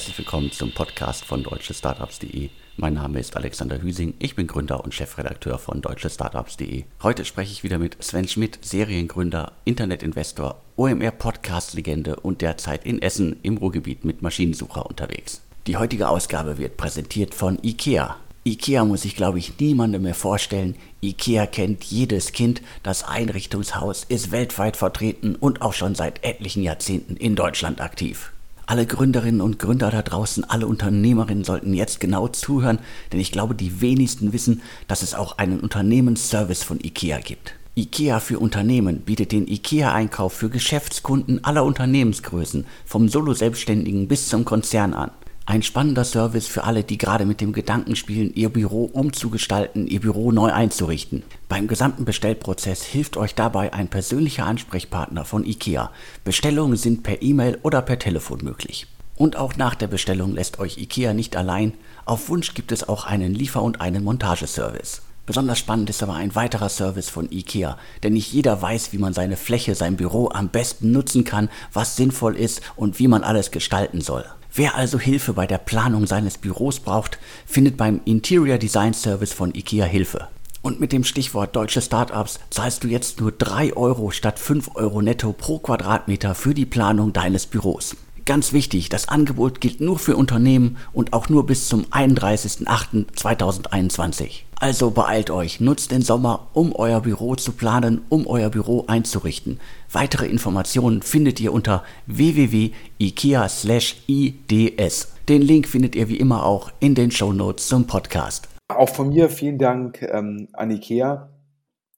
herzlich willkommen zum Podcast von deutschestartups.de. Mein Name ist Alexander Hüsing, ich bin Gründer und Chefredakteur von deutschestartups.de. Heute spreche ich wieder mit Sven Schmidt, Seriengründer, Internetinvestor, OMR-Podcast-Legende und derzeit in Essen im Ruhrgebiet mit Maschinensucher unterwegs. Die heutige Ausgabe wird präsentiert von IKEA. IKEA muss ich, glaube ich, niemandem mehr vorstellen. IKEA kennt jedes Kind. Das Einrichtungshaus ist weltweit vertreten und auch schon seit etlichen Jahrzehnten in Deutschland aktiv. Alle Gründerinnen und Gründer da draußen, alle Unternehmerinnen sollten jetzt genau zuhören, denn ich glaube, die wenigsten wissen, dass es auch einen Unternehmensservice von IKEA gibt. IKEA für Unternehmen bietet den IKEA-Einkauf für Geschäftskunden aller Unternehmensgrößen, vom Solo-Selbstständigen bis zum Konzern an. Ein spannender Service für alle, die gerade mit dem Gedanken spielen, ihr Büro umzugestalten, ihr Büro neu einzurichten. Beim gesamten Bestellprozess hilft euch dabei ein persönlicher Ansprechpartner von IKEA. Bestellungen sind per E-Mail oder per Telefon möglich. Und auch nach der Bestellung lässt euch IKEA nicht allein. Auf Wunsch gibt es auch einen Liefer- und einen Montageservice. Besonders spannend ist aber ein weiterer Service von IKEA, denn nicht jeder weiß, wie man seine Fläche, sein Büro am besten nutzen kann, was sinnvoll ist und wie man alles gestalten soll. Wer also Hilfe bei der Planung seines Büros braucht, findet beim Interior Design Service von IKEA Hilfe. Und mit dem Stichwort deutsche Startups zahlst du jetzt nur 3 Euro statt 5 Euro netto pro Quadratmeter für die Planung deines Büros. Ganz wichtig, das Angebot gilt nur für Unternehmen und auch nur bis zum 31.08.2021. Also beeilt euch, nutzt den Sommer, um euer Büro zu planen, um euer Büro einzurichten. Weitere Informationen findet ihr unter www.ikea/ids. Den Link findet ihr wie immer auch in den Show Notes zum Podcast. Auch von mir vielen Dank ähm, an Ikea.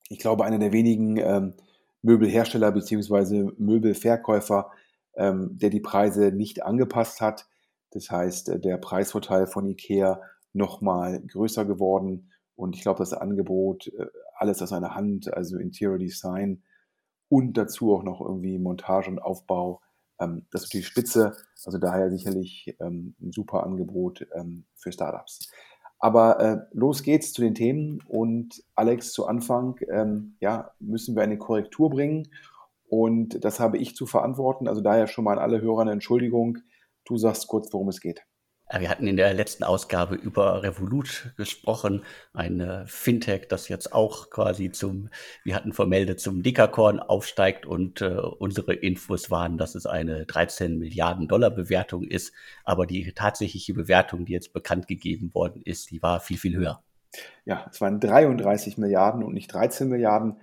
Ich glaube, einer der wenigen ähm, Möbelhersteller bzw. Möbelverkäufer, ähm, der die Preise nicht angepasst hat. Das heißt, äh, der Preisvorteil von Ikea nochmal größer geworden und ich glaube, das Angebot, äh, alles aus einer Hand, also Interior Design und dazu auch noch irgendwie Montage und Aufbau, ähm, das ist natürlich spitze. Also daher sicherlich ähm, ein super Angebot ähm, für Startups. Aber äh, los geht's zu den Themen und Alex, zu Anfang, ähm, ja, müssen wir eine Korrektur bringen und das habe ich zu verantworten. Also daher schon mal an alle Hörer eine Entschuldigung. Du sagst kurz, worum es geht. Wir hatten in der letzten Ausgabe über Revolut gesprochen, ein Fintech, das jetzt auch quasi zum, wir hatten vermeldet, zum Dekakorn aufsteigt und äh, unsere Infos waren, dass es eine 13 Milliarden Dollar Bewertung ist, aber die tatsächliche Bewertung, die jetzt bekannt gegeben worden ist, die war viel, viel höher. Ja, es waren 33 Milliarden und nicht 13 Milliarden.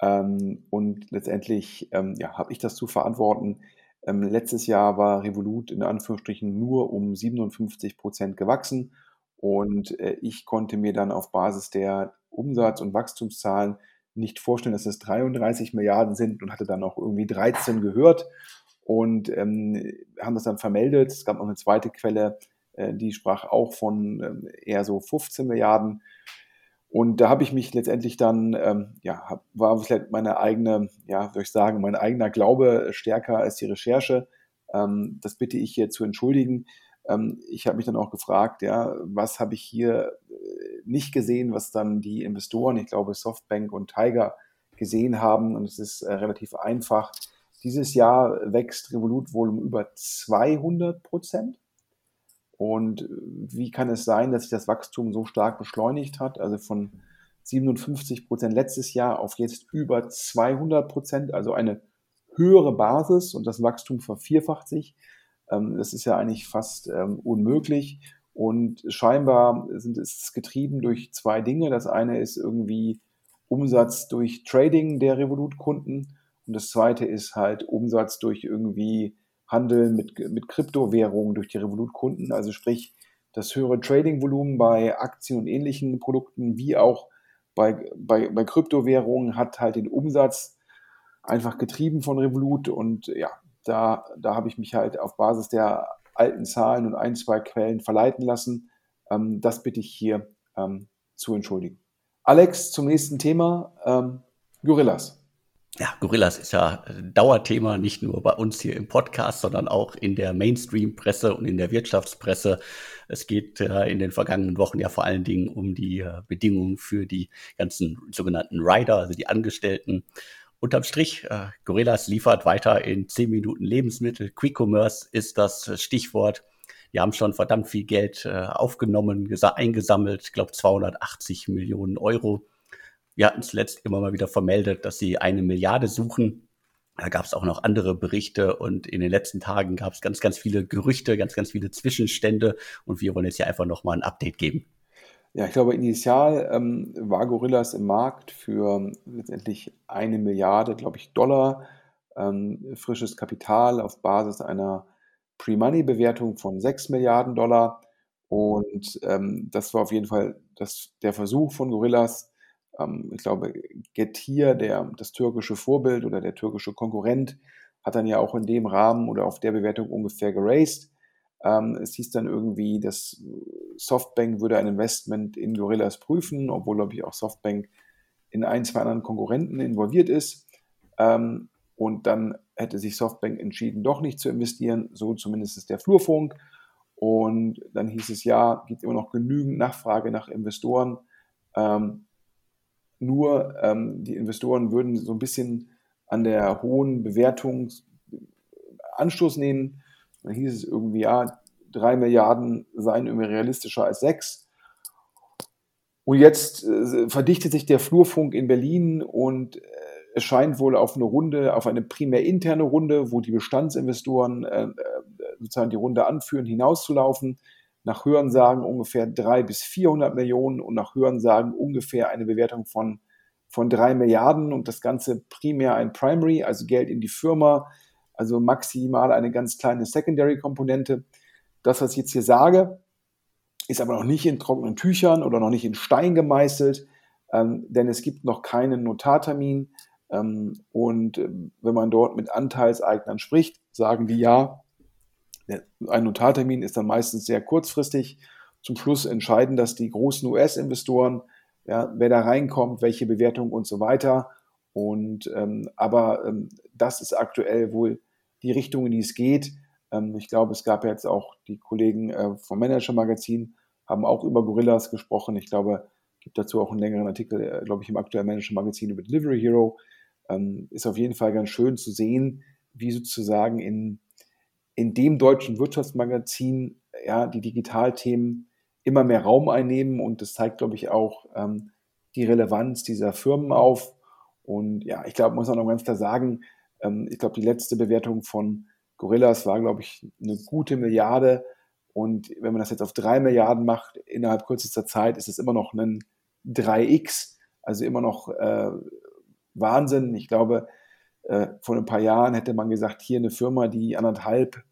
Ähm, und letztendlich ähm, ja, habe ich das zu verantworten. Ähm, letztes Jahr war Revolut in Anführungsstrichen nur um 57 Prozent gewachsen und äh, ich konnte mir dann auf Basis der Umsatz- und Wachstumszahlen nicht vorstellen, dass es 33 Milliarden sind und hatte dann auch irgendwie 13 gehört und ähm, haben das dann vermeldet. Es gab noch eine zweite Quelle, äh, die sprach auch von ähm, eher so 15 Milliarden. Und da habe ich mich letztendlich dann, ähm, ja, hab, war vielleicht meine eigene, ja, soll ich sagen, mein eigener Glaube stärker als die Recherche. Ähm, das bitte ich hier zu entschuldigen. Ähm, ich habe mich dann auch gefragt, ja, was habe ich hier äh, nicht gesehen, was dann die Investoren, ich glaube Softbank und Tiger gesehen haben. Und es ist äh, relativ einfach. Dieses Jahr wächst Revolut wohl um über 200 Prozent. Und äh, wie kann es sein, dass sich das Wachstum so stark beschleunigt hat? Also von 57 Prozent letztes Jahr auf jetzt über 200 Prozent, also eine höhere Basis und das Wachstum vervierfacht sich. Ähm, das ist ja eigentlich fast ähm, unmöglich. Und scheinbar sind es getrieben durch zwei Dinge. Das eine ist irgendwie Umsatz durch Trading der Revolut-Kunden und das zweite ist halt Umsatz durch irgendwie Handel mit, mit Kryptowährungen durch die Revolut-Kunden, also sprich das höhere Trading-Volumen bei Aktien und ähnlichen Produkten wie auch bei, bei, bei Kryptowährungen hat halt den Umsatz einfach getrieben von Revolut und ja, da, da habe ich mich halt auf Basis der alten Zahlen und ein, zwei Quellen verleiten lassen. Ähm, das bitte ich hier ähm, zu entschuldigen. Alex, zum nächsten Thema. Ähm, Gorillas. Ja, Gorillas ist ja Dauerthema, nicht nur bei uns hier im Podcast, sondern auch in der Mainstream-Presse und in der Wirtschaftspresse. Es geht äh, in den vergangenen Wochen ja vor allen Dingen um die äh, Bedingungen für die ganzen sogenannten Rider, also die Angestellten. Unterm Strich, äh, Gorillas liefert weiter in 10 Minuten Lebensmittel. Quick Commerce ist das Stichwort. die haben schon verdammt viel Geld äh, aufgenommen, eingesammelt, ich glaube 280 Millionen Euro. Wir hatten zuletzt immer mal wieder vermeldet, dass sie eine Milliarde suchen. Da gab es auch noch andere Berichte und in den letzten Tagen gab es ganz, ganz viele Gerüchte, ganz, ganz viele Zwischenstände und wir wollen jetzt hier einfach nochmal ein Update geben. Ja, ich glaube, initial ähm, war Gorillas im Markt für letztendlich eine Milliarde, glaube ich, Dollar ähm, frisches Kapital auf Basis einer Pre-Money-Bewertung von 6 Milliarden Dollar. Und ähm, das war auf jeden Fall das, der Versuch von Gorillas, ähm, ich glaube, Getir, der, das türkische Vorbild oder der türkische Konkurrent, hat dann ja auch in dem Rahmen oder auf der Bewertung ungefähr geraced. Ähm, es hieß dann irgendwie, dass Softbank würde ein Investment in Gorillas prüfen, obwohl, glaube ich, auch Softbank in ein, zwei anderen Konkurrenten involviert ist. Ähm, und dann hätte sich Softbank entschieden, doch nicht zu investieren, so zumindest ist der Flurfunk. Und dann hieß es ja, gibt immer noch genügend Nachfrage nach Investoren. Ähm, nur ähm, die Investoren würden so ein bisschen an der hohen Bewertung Anstoß nehmen. Dann hieß es irgendwie, ja, drei Milliarden seien irgendwie realistischer als sechs. Und jetzt äh, verdichtet sich der Flurfunk in Berlin und äh, es scheint wohl auf eine Runde, auf eine primär interne Runde, wo die Bestandsinvestoren äh, äh sozusagen die Runde anführen, hinauszulaufen nach Hörensagen ungefähr 300 bis 400 Millionen und nach Hörensagen ungefähr eine Bewertung von, von 3 Milliarden und das Ganze primär ein Primary, also Geld in die Firma, also maximal eine ganz kleine Secondary-Komponente. Das, was ich jetzt hier sage, ist aber noch nicht in trockenen Tüchern oder noch nicht in Stein gemeißelt, ähm, denn es gibt noch keinen Notartermin. Ähm, und äh, wenn man dort mit Anteilseignern spricht, sagen die ja, ein Notartermin ist dann meistens sehr kurzfristig. Zum Schluss entscheiden das die großen US-Investoren, ja, wer da reinkommt, welche Bewertung und so weiter. Und ähm, aber ähm, das ist aktuell wohl die Richtung, in die es geht. Ähm, ich glaube, es gab jetzt auch die Kollegen äh, vom Manager Magazin haben auch über Gorillas gesprochen. Ich glaube, gibt dazu auch einen längeren Artikel, äh, glaube ich, im aktuellen Manager Magazin über Delivery Hero. Ähm, ist auf jeden Fall ganz schön zu sehen, wie sozusagen in in dem deutschen Wirtschaftsmagazin ja, die Digitalthemen immer mehr Raum einnehmen und das zeigt, glaube ich, auch ähm, die Relevanz dieser Firmen auf. Und ja, ich glaube, muss man noch ganz klar sagen, ähm, ich glaube, die letzte Bewertung von Gorillas war, glaube ich, eine gute Milliarde. Und wenn man das jetzt auf drei Milliarden macht, innerhalb kürzester Zeit, ist es immer noch ein 3x, also immer noch äh, Wahnsinn. Ich glaube, äh, vor ein paar Jahren hätte man gesagt, hier eine Firma, die anderthalb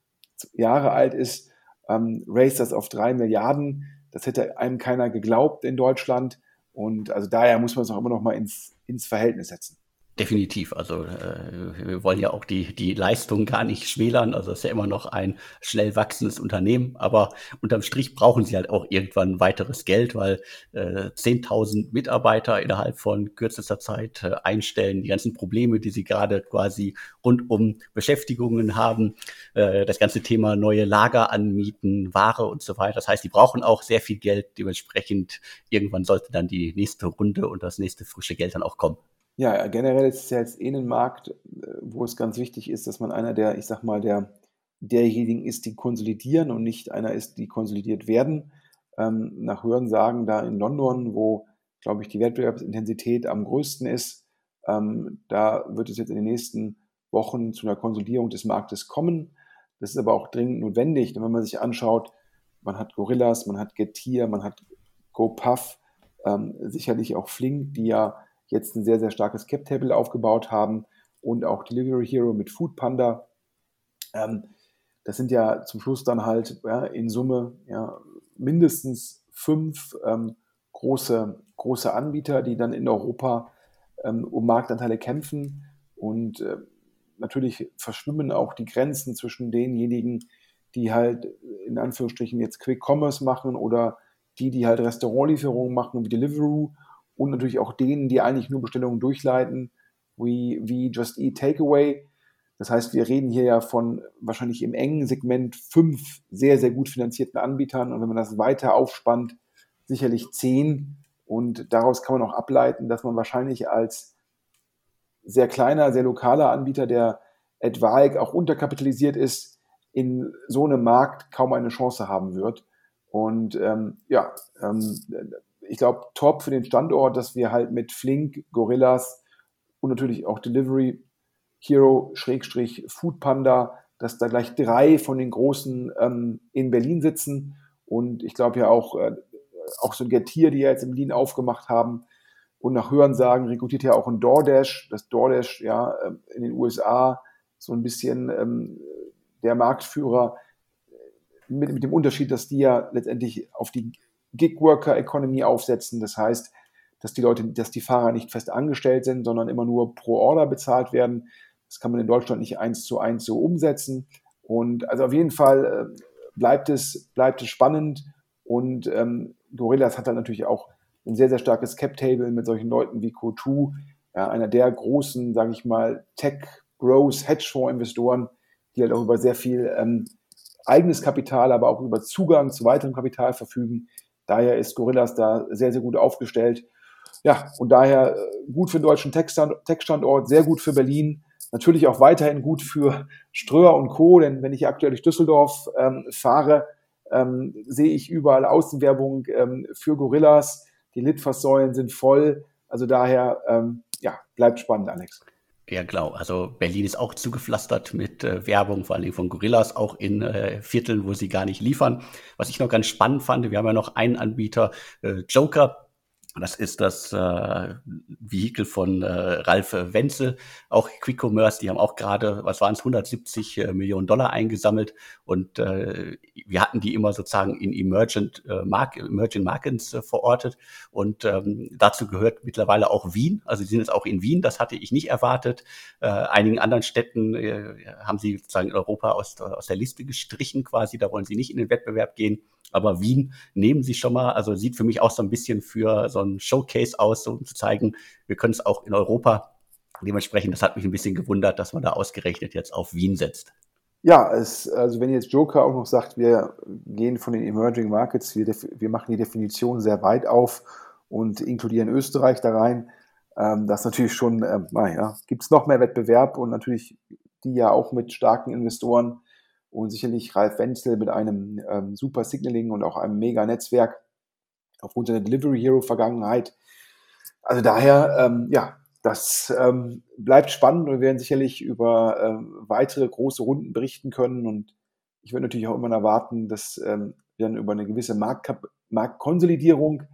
Jahre alt ist, ähm, raised das auf drei Milliarden. Das hätte einem keiner geglaubt in Deutschland. Und also daher muss man es auch immer noch mal ins, ins Verhältnis setzen. Definitiv. Also äh, wir wollen ja auch die, die Leistung gar nicht schmälern. Also es ist ja immer noch ein schnell wachsendes Unternehmen. Aber unterm Strich brauchen sie halt auch irgendwann weiteres Geld, weil äh, 10.000 Mitarbeiter innerhalb von kürzester Zeit äh, einstellen, die ganzen Probleme, die sie gerade quasi rund um Beschäftigungen haben, äh, das ganze Thema neue Lager anmieten, Ware und so weiter. Das heißt, die brauchen auch sehr viel Geld. Dementsprechend irgendwann sollte dann die nächste Runde und das nächste frische Geld dann auch kommen. Ja, generell ist es ja jetzt eh ein Markt, äh, wo es ganz wichtig ist, dass man einer der, ich sag mal, der derjenigen ist, die konsolidieren und nicht einer ist, die konsolidiert werden. Ähm, nach Hörensagen da in London, wo, glaube ich, die Wettbewerbsintensität am größten ist, ähm, da wird es jetzt in den nächsten Wochen zu einer Konsolidierung des Marktes kommen. Das ist aber auch dringend notwendig, denn wenn man sich anschaut, man hat Gorillas, man hat Getir, man hat GoPuff, ähm, sicherlich auch Flink, die ja jetzt ein sehr, sehr starkes Cap-Table aufgebaut haben und auch Delivery Hero mit Food Panda. Ähm, das sind ja zum Schluss dann halt ja, in Summe ja, mindestens fünf ähm, große, große Anbieter, die dann in Europa ähm, um Marktanteile kämpfen. Und äh, natürlich verschwimmen auch die Grenzen zwischen denjenigen, die halt in Anführungsstrichen jetzt Quick Commerce machen oder die, die halt Restaurantlieferungen machen wie Deliveroo und natürlich auch denen, die eigentlich nur Bestellungen durchleiten, wie, wie Just Eat Takeaway. Das heißt, wir reden hier ja von wahrscheinlich im engen Segment fünf sehr, sehr gut finanzierten Anbietern. Und wenn man das weiter aufspannt, sicherlich zehn. Und daraus kann man auch ableiten, dass man wahrscheinlich als sehr kleiner, sehr lokaler Anbieter, der etwaig auch unterkapitalisiert ist, in so einem Markt kaum eine Chance haben wird. Und ähm, ja, ähm, ich glaube, top für den Standort, dass wir halt mit Flink, Gorillas und natürlich auch Delivery Hero, Schrägstrich, Food Panda, dass da gleich drei von den Großen ähm, in Berlin sitzen. Und ich glaube ja auch, äh, auch so ein Getir, die ja jetzt in Berlin aufgemacht haben. Und nach Hörensagen rekrutiert ja auch ein DoorDash, das DoorDash ja ähm, in den USA so ein bisschen ähm, der Marktführer mit, mit dem Unterschied, dass die ja letztendlich auf die Gig-Worker-Economy aufsetzen. Das heißt, dass die Leute, dass die Fahrer nicht fest angestellt sind, sondern immer nur pro Order bezahlt werden. Das kann man in Deutschland nicht eins zu eins so umsetzen. Und also auf jeden Fall äh, bleibt es, bleibt es spannend. Und ähm, Gorillas hat dann natürlich auch ein sehr, sehr starkes Cap-Table mit solchen Leuten wie Co2, ja, einer der großen, sage ich mal, Tech-Growth, Hedgefonds-Investoren, die halt auch über sehr viel ähm, eigenes Kapital, aber auch über Zugang zu weiterem Kapital verfügen. Daher ist Gorillas da sehr, sehr gut aufgestellt. Ja, und daher äh, gut für den deutschen Tech-Standort, sehr gut für Berlin. Natürlich auch weiterhin gut für Ströer und Co., denn wenn ich aktuell durch Düsseldorf ähm, fahre, ähm, sehe ich überall Außenwerbung ähm, für Gorillas. Die Litfaßsäulen sind voll. Also daher, ähm, ja, bleibt spannend, Alex. Ja, genau. Also Berlin ist auch zugepflastert mit äh, Werbung, vor allem von Gorillas, auch in äh, Vierteln, wo sie gar nicht liefern. Was ich noch ganz spannend fand, wir haben ja noch einen Anbieter, äh, Joker, das ist das äh, Vehikel von äh, Ralf Wenzel, auch Quick Commerce. Die haben auch gerade, was waren es, 170 äh, Millionen Dollar eingesammelt. Und äh, wir hatten die immer sozusagen in Emergent, äh, Mark Emerging Markets äh, verortet. Und ähm, dazu gehört mittlerweile auch Wien. Also sie sind jetzt auch in Wien. Das hatte ich nicht erwartet. Äh, einigen anderen Städten äh, haben sie sozusagen Europa aus, aus der Liste gestrichen quasi. Da wollen sie nicht in den Wettbewerb gehen. Aber Wien nehmen sie schon mal, also sieht für mich auch so ein bisschen für so ein Showcase aus, so, um zu zeigen, wir können es auch in Europa. Dementsprechend, das hat mich ein bisschen gewundert, dass man da ausgerechnet jetzt auf Wien setzt. Ja, es, also wenn jetzt Joker auch noch sagt, wir gehen von den Emerging Markets, wir, wir machen die Definition sehr weit auf und inkludieren Österreich da rein, ähm, das natürlich schon, ähm, naja, gibt es noch mehr Wettbewerb und natürlich die ja auch mit starken Investoren und sicherlich Ralf Wenzel mit einem ähm, super Signaling und auch einem mega Netzwerk aufgrund seiner Delivery Hero Vergangenheit. Also daher, ähm, ja, das ähm, bleibt spannend und wir werden sicherlich über ähm, weitere große Runden berichten können. Und ich würde natürlich auch immer erwarten, dass ähm, wir dann über eine gewisse Marktkap Marktkonsolidierung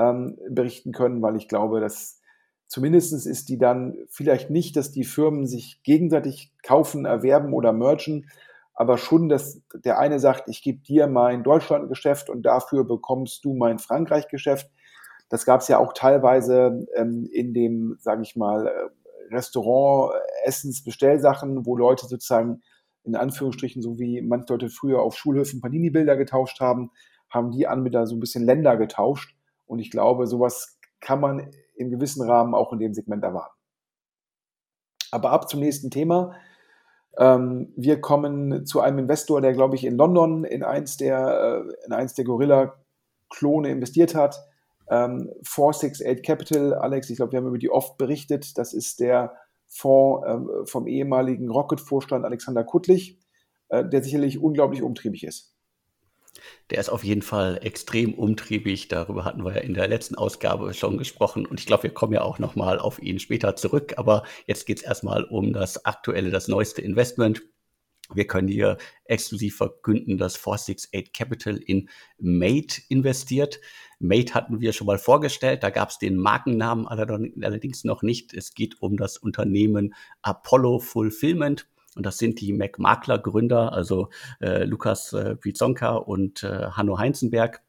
ähm, berichten können, weil ich glaube, dass zumindest ist die dann vielleicht nicht, dass die Firmen sich gegenseitig kaufen, erwerben oder mergen, aber schon, dass der eine sagt, ich gebe dir mein Deutschlandgeschäft und dafür bekommst du mein Frankreich-Geschäft. Das gab es ja auch teilweise ähm, in dem, sage ich mal, äh, Restaurant, Essensbestellsachen, wo Leute sozusagen in Anführungsstrichen, so wie manche Leute früher auf Schulhöfen Panini-Bilder getauscht haben, haben die Anbieter so ein bisschen Länder getauscht. Und ich glaube, sowas kann man im gewissen Rahmen auch in dem Segment erwarten. Aber ab zum nächsten Thema. Ähm, wir kommen zu einem Investor, der, glaube ich, in London in eins der, äh, in eins der Gorilla-Klone investiert hat. Ähm, 468 Capital, Alex, ich glaube, wir haben über die oft berichtet. Das ist der Fonds äh, vom ehemaligen Rocket-Vorstand Alexander Kuttlich, äh, der sicherlich unglaublich umtriebig ist. Der ist auf jeden Fall extrem umtriebig. Darüber hatten wir ja in der letzten Ausgabe schon gesprochen. Und ich glaube, wir kommen ja auch nochmal auf ihn später zurück. Aber jetzt geht es erstmal um das aktuelle, das neueste Investment. Wir können hier exklusiv verkünden, dass 468 Capital in Mate investiert. Mate hatten wir schon mal vorgestellt, da gab es den Markennamen allerdings noch nicht. Es geht um das Unternehmen Apollo Fulfillment. Und das sind die McMakler-Gründer, also äh, Lukas äh, Pizonka und äh, Hanno Heinzenberg.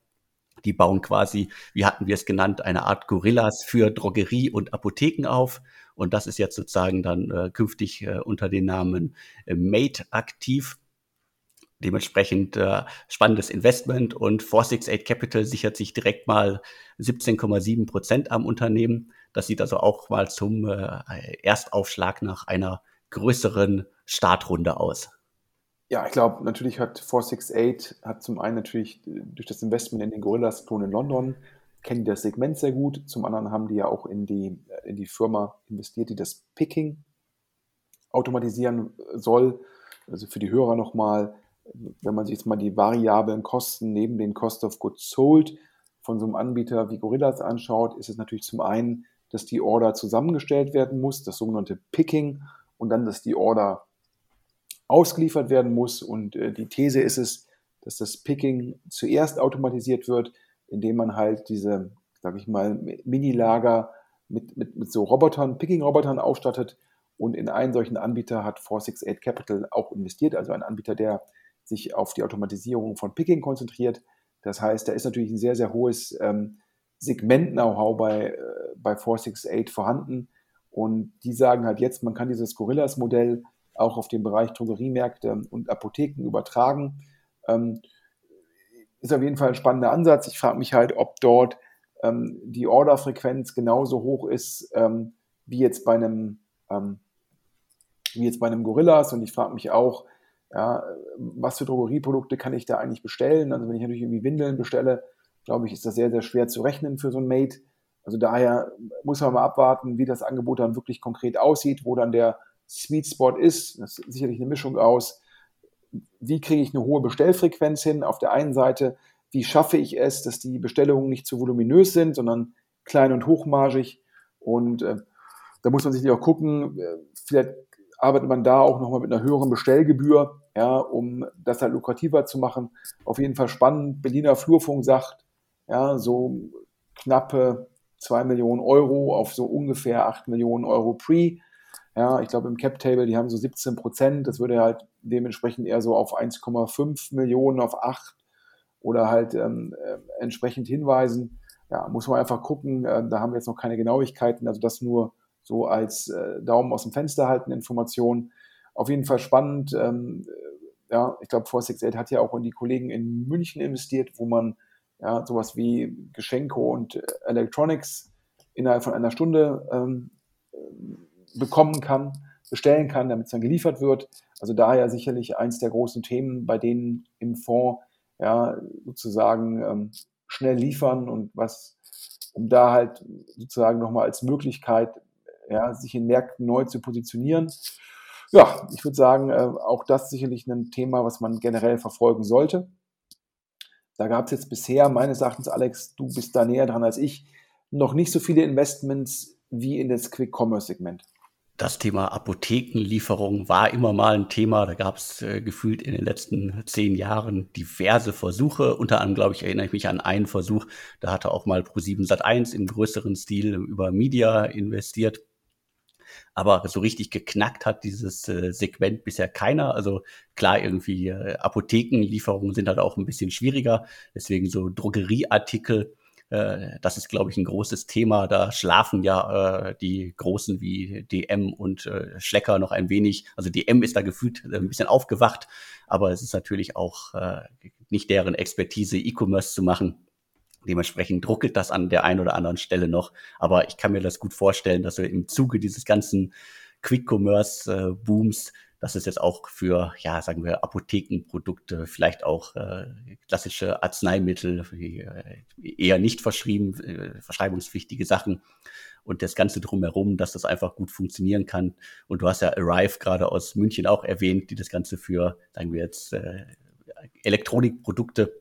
Die bauen quasi, wie hatten wir es genannt, eine Art Gorillas für Drogerie und Apotheken auf. Und das ist jetzt sozusagen dann äh, künftig äh, unter dem Namen äh, Mate aktiv. Dementsprechend äh, spannendes Investment und 468 Capital sichert sich direkt mal 17,7 Prozent am Unternehmen. Das sieht also auch mal zum äh, Erstaufschlag nach einer größeren Startrunde aus? Ja, ich glaube, natürlich hat 468 hat zum einen natürlich durch das Investment in den Gorillas-Klon in London, kennen die das Segment sehr gut. Zum anderen haben die ja auch in die, in die Firma investiert, die das Picking automatisieren soll. Also für die Hörer nochmal, wenn man sich jetzt mal die variablen Kosten neben den Cost of Goods Sold von so einem Anbieter wie Gorillas anschaut, ist es natürlich zum einen, dass die Order zusammengestellt werden muss, das sogenannte Picking, und dann, dass die Order ausgeliefert werden muss. Und äh, die These ist es, dass das Picking zuerst automatisiert wird, indem man halt diese, sage ich mal, Mini-Lager mit, mit, mit so Robotern, Picking-Robotern ausstattet. Und in einen solchen Anbieter hat 468 Capital auch investiert, also ein Anbieter, der sich auf die Automatisierung von Picking konzentriert. Das heißt, da ist natürlich ein sehr, sehr hohes ähm, Segment-Know-how bei, äh, bei 468 vorhanden. Und die sagen halt jetzt, man kann dieses Gorillas-Modell auch auf den Bereich Drogeriemärkte und Apotheken übertragen. Ähm, ist auf jeden Fall ein spannender Ansatz. Ich frage mich halt, ob dort ähm, die Orderfrequenz genauso hoch ist ähm, wie jetzt bei einem wie jetzt bei einem Gorillas. Und ich frage mich auch, ja, was für Drogerieprodukte kann ich da eigentlich bestellen? Also wenn ich natürlich irgendwie Windeln bestelle, glaube ich, ist das sehr, sehr schwer zu rechnen für so ein Mate. Also daher muss man mal abwarten, wie das Angebot dann wirklich konkret aussieht, wo dann der Sweet Spot ist. Das ist sicherlich eine Mischung aus, wie kriege ich eine hohe Bestellfrequenz hin auf der einen Seite, wie schaffe ich es, dass die Bestellungen nicht zu voluminös sind, sondern klein und hochmargig. Und äh, da muss man sich auch gucken, äh, vielleicht arbeitet man da auch nochmal mit einer höheren Bestellgebühr, ja, um das halt lukrativer zu machen. Auf jeden Fall spannend. Berliner Flurfunk sagt, ja, so knappe 2 Millionen Euro auf so ungefähr 8 Millionen Euro Pre. Ja, ich glaube im Cap Table, die haben so 17 Prozent. Das würde halt dementsprechend eher so auf 1,5 Millionen, auf 8 oder halt ähm, äh, entsprechend hinweisen. Ja, muss man einfach gucken. Äh, da haben wir jetzt noch keine Genauigkeiten. Also das nur so als äh, Daumen aus dem Fenster halten Information. Auf jeden Fall spannend. Ähm, äh, ja, ich glaube, 468 hat ja auch in die Kollegen in München investiert, wo man ja, sowas wie Geschenke und Electronics innerhalb von einer Stunde ähm, bekommen kann, bestellen kann, damit es dann geliefert wird. Also daher sicherlich eins der großen Themen, bei denen im Fonds ja sozusagen ähm, schnell liefern und was, um da halt sozusagen nochmal als Möglichkeit, ja, sich in Märkten neu zu positionieren. Ja, ich würde sagen, äh, auch das sicherlich ein Thema, was man generell verfolgen sollte. Da gab es jetzt bisher, meines Erachtens, Alex, du bist da näher dran als ich, noch nicht so viele Investments wie in das Quick-Commerce-Segment. Das Thema Apothekenlieferung war immer mal ein Thema. Da gab es äh, gefühlt in den letzten zehn Jahren diverse Versuche. Unter anderem, glaube ich, erinnere ich mich an einen Versuch. Da hatte auch mal Pro7 Sat1 im größeren Stil über Media investiert. Aber so richtig geknackt hat dieses äh, Segment bisher keiner. Also klar, irgendwie äh, Apothekenlieferungen sind halt auch ein bisschen schwieriger. Deswegen so Drogerieartikel äh, das ist, glaube ich, ein großes Thema. Da schlafen ja äh, die Großen wie DM und äh, Schlecker noch ein wenig. Also DM ist da gefühlt äh, ein bisschen aufgewacht, aber es ist natürlich auch äh, nicht deren Expertise, E-Commerce zu machen. Dementsprechend druckelt das an der einen oder anderen Stelle noch. Aber ich kann mir das gut vorstellen, dass wir im Zuge dieses ganzen Quick-Commerce-Booms dass es jetzt auch für, ja, sagen wir, Apothekenprodukte, vielleicht auch äh, klassische Arzneimittel, äh, eher nicht verschrieben, äh, verschreibungspflichtige Sachen und das Ganze drumherum, dass das einfach gut funktionieren kann. Und du hast ja Arrive gerade aus München auch erwähnt, die das Ganze für, sagen wir jetzt, äh, Elektronikprodukte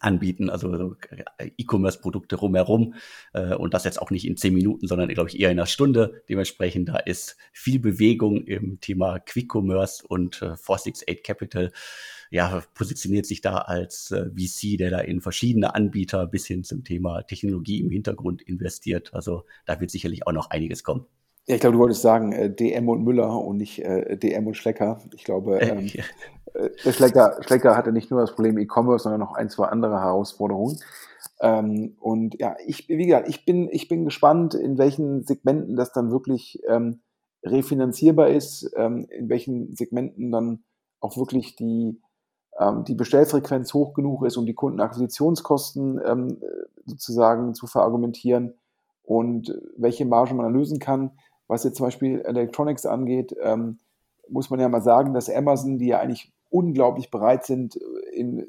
anbieten, also äh, E-Commerce-Produkte rumherum äh, und das jetzt auch nicht in zehn Minuten, sondern glaube ich eher in einer Stunde. Dementsprechend da ist viel Bewegung im Thema Quick Commerce und äh, 468 Capital ja, positioniert sich da als äh, VC, der da in verschiedene Anbieter bis hin zum Thema Technologie im Hintergrund investiert. Also da wird sicherlich auch noch einiges kommen. Ja, ich glaube, du wolltest sagen äh, DM und Müller und nicht äh, DM und Schlecker. Ich glaube, ähm, ja. Äh, Schlecker, Schlecker hatte nicht nur das Problem E-Commerce, sondern noch ein, zwei andere Herausforderungen. Ähm, und ja, ich, wie gesagt, ich bin, ich bin gespannt, in welchen Segmenten das dann wirklich ähm, refinanzierbar ist, ähm, in welchen Segmenten dann auch wirklich die, ähm, die Bestellfrequenz hoch genug ist, um die Kundenakquisitionskosten ähm, sozusagen zu verargumentieren und welche Marge man lösen kann. Was jetzt zum Beispiel Electronics angeht, ähm, muss man ja mal sagen, dass Amazon, die ja eigentlich unglaublich bereit sind, in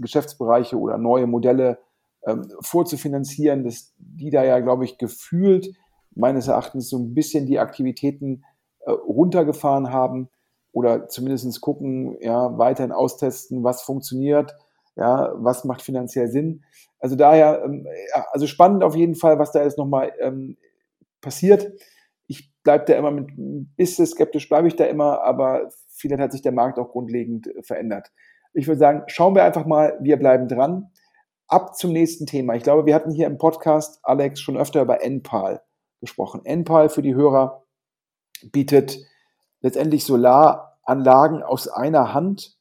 Geschäftsbereiche oder neue Modelle ähm, vorzufinanzieren, dass die da ja, glaube ich, gefühlt meines Erachtens so ein bisschen die Aktivitäten äh, runtergefahren haben. oder zumindest gucken, ja, weiterhin austesten, was funktioniert, ja, was macht finanziell Sinn. Also daher, ähm, also spannend auf jeden Fall, was da jetzt nochmal ähm, passiert. Ich bleibe da immer mit ein bisschen skeptisch, bleibe ich da immer, aber vielleicht hat sich der Markt auch grundlegend verändert. Ich würde sagen, schauen wir einfach mal, wir bleiben dran. Ab zum nächsten Thema. Ich glaube, wir hatten hier im Podcast, Alex, schon öfter über NPAL gesprochen. NPAL für die Hörer bietet letztendlich Solaranlagen aus einer Hand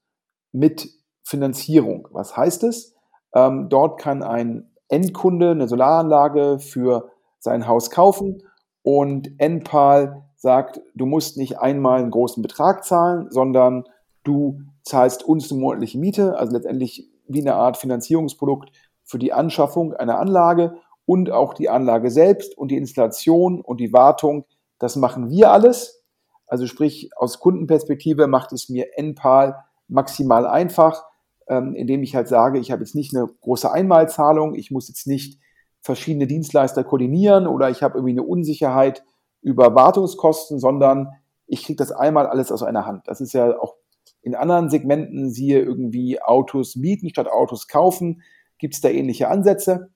mit Finanzierung. Was heißt es? Ähm, dort kann ein Endkunde eine Solaranlage für sein Haus kaufen und NPAL sagt, du musst nicht einmal einen großen Betrag zahlen, sondern du zahlst uns eine monatliche Miete, also letztendlich wie eine Art Finanzierungsprodukt für die Anschaffung einer Anlage und auch die Anlage selbst und die Installation und die Wartung. Das machen wir alles. Also sprich, aus Kundenperspektive macht es mir NPAL maximal einfach, ähm, indem ich halt sage, ich habe jetzt nicht eine große Einmalzahlung, ich muss jetzt nicht verschiedene Dienstleister koordinieren oder ich habe irgendwie eine Unsicherheit über Wartungskosten, sondern ich kriege das einmal alles aus einer Hand. Das ist ja auch in anderen Segmenten, siehe irgendwie Autos mieten statt Autos kaufen, gibt es da ähnliche Ansätze.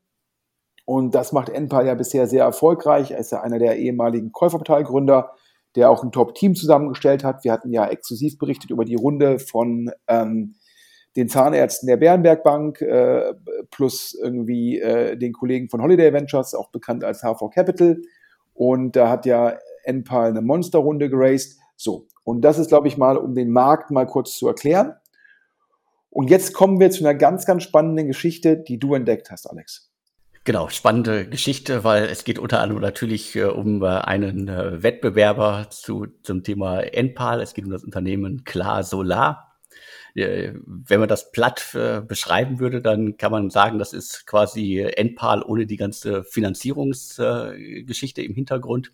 Und das macht Enpal ja bisher sehr erfolgreich. Er ist ja einer der ehemaligen Käuferportalgründer, der auch ein Top-Team zusammengestellt hat. Wir hatten ja exklusiv berichtet über die Runde von ähm, den Zahnärzten der Bärenberg Bank äh, plus irgendwie äh, den Kollegen von Holiday Ventures, auch bekannt als HV Capital. Und da hat ja Enpal eine Monsterrunde geraced. So, und das ist, glaube ich, mal, um den Markt mal kurz zu erklären. Und jetzt kommen wir zu einer ganz, ganz spannenden Geschichte, die du entdeckt hast, Alex. Genau, spannende Geschichte, weil es geht unter anderem natürlich äh, um äh, einen äh, Wettbewerber zu, zum Thema Enpal. Es geht um das Unternehmen Klar Solar. Äh, wenn man das platt äh, beschreiben würde, dann kann man sagen, das ist quasi Enpal ohne die ganze Finanzierungsgeschichte im Hintergrund.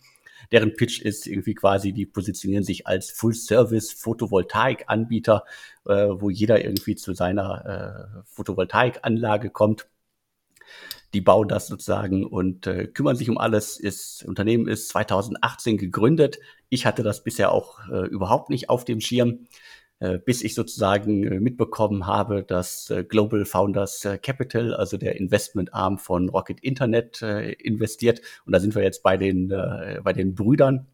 Deren Pitch ist irgendwie quasi, die positionieren sich als Full-Service-Photovoltaik-Anbieter, äh, wo jeder irgendwie zu seiner Photovoltaikanlage kommt die bauen das sozusagen und äh, kümmern sich um alles. Das Unternehmen ist 2018 gegründet. Ich hatte das bisher auch äh, überhaupt nicht auf dem Schirm. Äh, bis ich sozusagen äh, mitbekommen habe, dass äh, Global Founders Capital, also der Investmentarm von Rocket Internet, investiert. Und da sind wir jetzt bei den, bei den Brüdern.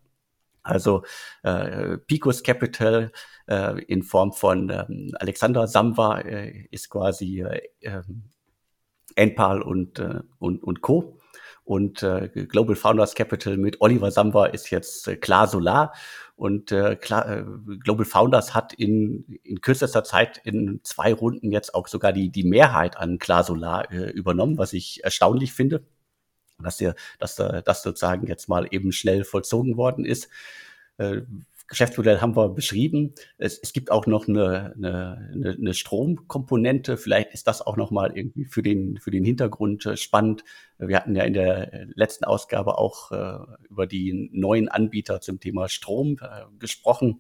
Also äh, Picos Capital äh, in Form von ähm, Alexander Samwa äh, ist quasi äh, ähm, Enpal und, äh, und, und Co. Und äh, Global Founders Capital mit Oliver Samwa ist jetzt äh, Klar Solar. Und äh, klar, äh, Global Founders hat in, in kürzester Zeit in zwei Runden jetzt auch sogar die, die Mehrheit an Klar Solar äh, übernommen, was ich erstaunlich finde, dass, der, dass äh, das sozusagen jetzt mal eben schnell vollzogen worden ist. Geschäftsmodell haben wir beschrieben. Es, es gibt auch noch eine, eine, eine Stromkomponente. Vielleicht ist das auch noch mal irgendwie für den, für den Hintergrund äh, spannend. Wir hatten ja in der letzten Ausgabe auch äh, über die neuen Anbieter zum Thema Strom äh, gesprochen.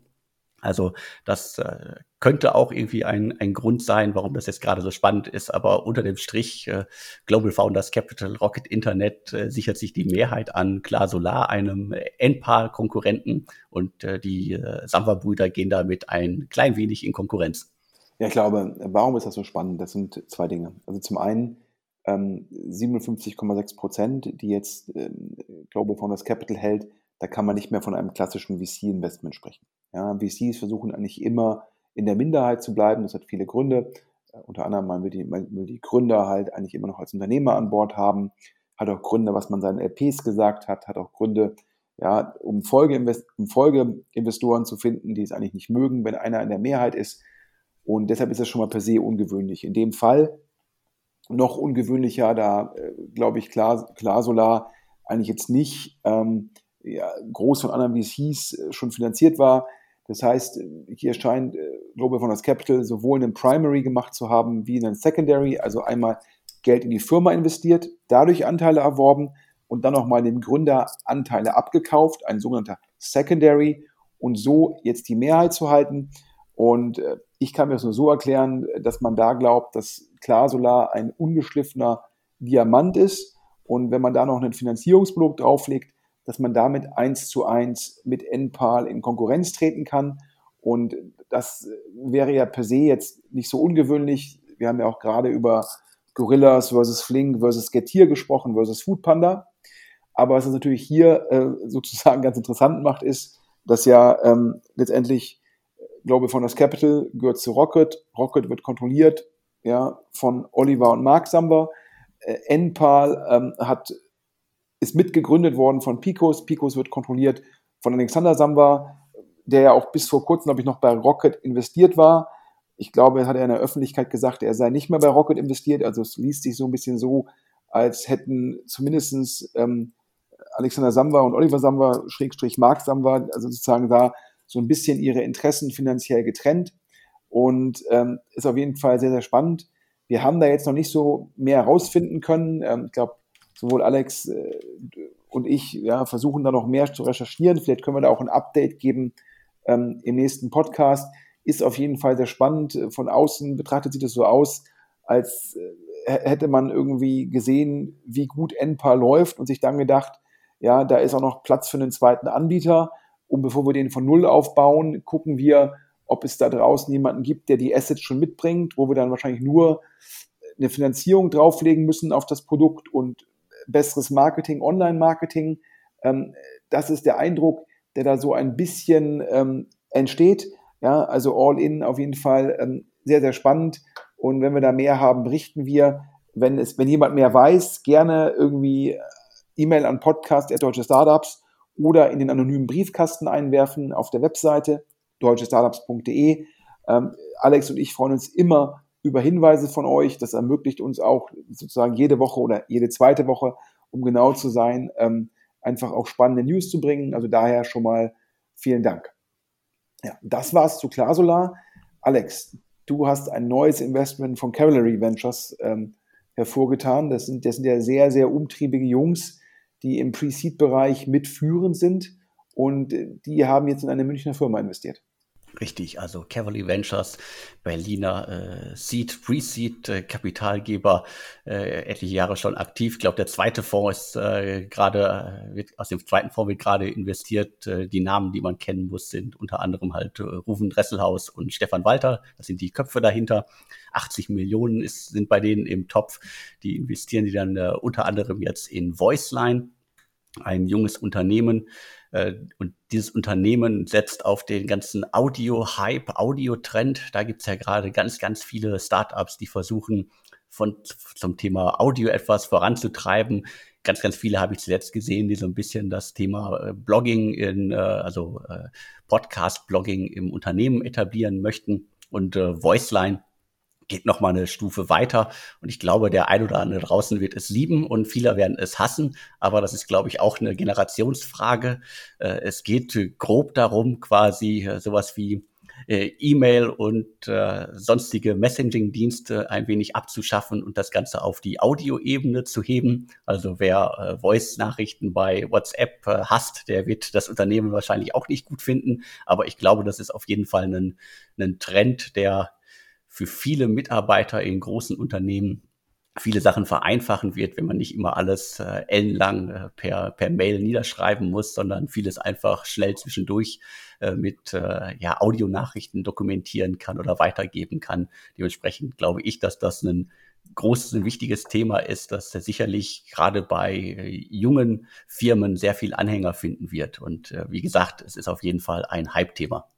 Also das äh, könnte auch irgendwie ein, ein Grund sein, warum das jetzt gerade so spannend ist. Aber unter dem Strich äh, Global Founders Capital, Rocket Internet äh, sichert sich die Mehrheit an Klar Solar, einem NPAL-Konkurrenten. Und äh, die äh, Samwa-Brüder gehen damit ein klein wenig in Konkurrenz. Ja, ich glaube, warum ist das so spannend? Das sind zwei Dinge. Also zum einen ähm, 57,6 Prozent, die jetzt ähm, Global Founders Capital hält, da kann man nicht mehr von einem klassischen VC-Investment sprechen. Ja, VCs versuchen eigentlich immer in der Minderheit zu bleiben. Das hat viele Gründe. Äh, unter anderem, man will, die, man will die Gründer halt eigentlich immer noch als Unternehmer an Bord haben. Hat auch Gründe, was man seinen LPs gesagt hat. Hat auch Gründe, ja, um, Folgeinvest um Folgeinvestoren zu finden, die es eigentlich nicht mögen, wenn einer in der Mehrheit ist. Und deshalb ist das schon mal per se ungewöhnlich. In dem Fall noch ungewöhnlicher, da äh, glaube ich, klar, klar Solar eigentlich jetzt nicht ähm, ja, groß von anderen VCs äh, schon finanziert war. Das heißt, hier scheint äh, Global Founders Capital sowohl einen Primary gemacht zu haben wie einen Secondary, also einmal Geld in die Firma investiert, dadurch Anteile erworben und dann nochmal den Gründer Anteile abgekauft, ein sogenannter Secondary und so jetzt die Mehrheit zu halten. Und äh, ich kann mir das nur so erklären, dass man da glaubt, dass Klarsolar ein ungeschliffener Diamant ist. Und wenn man da noch ein Finanzierungsprodukt drauflegt, dass man damit eins zu eins mit NPAL in Konkurrenz treten kann Und das wäre ja per se jetzt nicht so ungewöhnlich. Wir haben ja auch gerade über Gorillas versus Flink versus Getir gesprochen versus Foodpanda. Aber was es natürlich hier äh, sozusagen ganz interessant macht, ist, dass ja ähm, letztendlich Global Founders Capital gehört zu Rocket. Rocket wird kontrolliert ja, von Oliver und Mark Samba. Äh, Enpal ähm, hat, ist mitgegründet worden von Picos. Picos wird kontrolliert von Alexander Samba, der ja auch bis vor kurzem, glaube ich, noch bei Rocket investiert war. Ich glaube, hat er in der Öffentlichkeit gesagt, er sei nicht mehr bei Rocket investiert. Also es liest sich so ein bisschen so, als hätten zumindestens ähm, Alexander Samba und Oliver Samba, Schrägstrich Mark Samba, also sozusagen da so ein bisschen ihre Interessen finanziell getrennt und ähm, ist auf jeden Fall sehr, sehr spannend. Wir haben da jetzt noch nicht so mehr herausfinden können. Ähm, ich glaube, sowohl Alex äh, und ich ja, versuchen da noch mehr zu recherchieren. Vielleicht können wir da auch ein Update geben ähm, im nächsten Podcast. Ist auf jeden Fall sehr spannend. Von außen betrachtet sieht es so aus, als äh, hätte man irgendwie gesehen, wie gut NPA läuft und sich dann gedacht, ja, da ist auch noch Platz für einen zweiten Anbieter. Und bevor wir den von Null aufbauen, gucken wir, ob es da draußen jemanden gibt, der die Assets schon mitbringt, wo wir dann wahrscheinlich nur eine Finanzierung drauflegen müssen auf das Produkt und besseres Marketing, Online-Marketing. Ähm, das ist der Eindruck, der da so ein bisschen ähm, entsteht. Ja, also all in auf jeden Fall ähm, sehr, sehr spannend. Und wenn wir da mehr haben, berichten wir. Wenn es, wenn jemand mehr weiß, gerne irgendwie E-Mail an podcast Deutsche Startups oder in den anonymen Briefkasten einwerfen auf der Webseite deutschestartups.de. Ähm, Alex und ich freuen uns immer über Hinweise von euch. Das ermöglicht uns auch sozusagen jede Woche oder jede zweite Woche, um genau zu sein, ähm, einfach auch spannende News zu bringen. Also daher schon mal vielen Dank. Ja, das war's zu Klarsolar. Alex, du hast ein neues Investment von Cavalry Ventures ähm, hervorgetan. Das sind, das sind ja sehr, sehr umtriebige Jungs, die im Pre-Seed-Bereich mitführend sind und die haben jetzt in eine Münchner Firma investiert. Richtig, also Cavalry Ventures, Berliner äh, Seed, Pre-Seed, äh, Kapitalgeber, äh, etliche Jahre schon aktiv. Ich glaube, der zweite Fonds ist äh, gerade, äh, aus dem zweiten Fonds wird gerade investiert. Äh, die Namen, die man kennen muss, sind unter anderem halt äh, Rufen Dresselhaus und Stefan Walter. Das sind die Köpfe dahinter. 80 Millionen ist, sind bei denen im Topf. Die investieren die dann äh, unter anderem jetzt in Voiceline, ein junges Unternehmen, und dieses Unternehmen setzt auf den ganzen Audio-Hype, Audio-Trend. Da gibt's ja gerade ganz, ganz viele Startups, die versuchen, von, zum Thema Audio etwas voranzutreiben. Ganz, ganz viele habe ich zuletzt gesehen, die so ein bisschen das Thema äh, Blogging in, äh, also Podcast-Blogging im Unternehmen etablieren möchten. Und Voiceline geht noch mal eine Stufe weiter. Und ich glaube, der ein oder andere draußen wird es lieben und viele werden es hassen. Aber das ist, glaube ich, auch eine Generationsfrage. Äh, es geht grob darum, quasi äh, sowas wie äh, E-Mail und sonstige Messaging-Dienste ein wenig abzuschaffen und das Ganze auf die Audioebene zu heben. Also wer Voice-Nachrichten bei WhatsApp hasst, der wird das Unternehmen wahrscheinlich auch nicht gut finden. Aber ich glaube, das ist auf jeden Fall ein, ein Trend, der für viele Mitarbeiter in großen Unternehmen viele Sachen vereinfachen wird, wenn man nicht immer alles äh, ellenlang äh, per, per Mail niederschreiben muss, sondern vieles einfach schnell zwischendurch äh, mit äh, ja, Audionachrichten dokumentieren kann oder weitergeben kann. Dementsprechend glaube ich, dass das ein großes, ein wichtiges Thema ist, das sicherlich gerade bei äh, jungen Firmen sehr viel Anhänger finden wird. Und äh, wie gesagt, es ist auf jeden Fall ein Hype-Thema.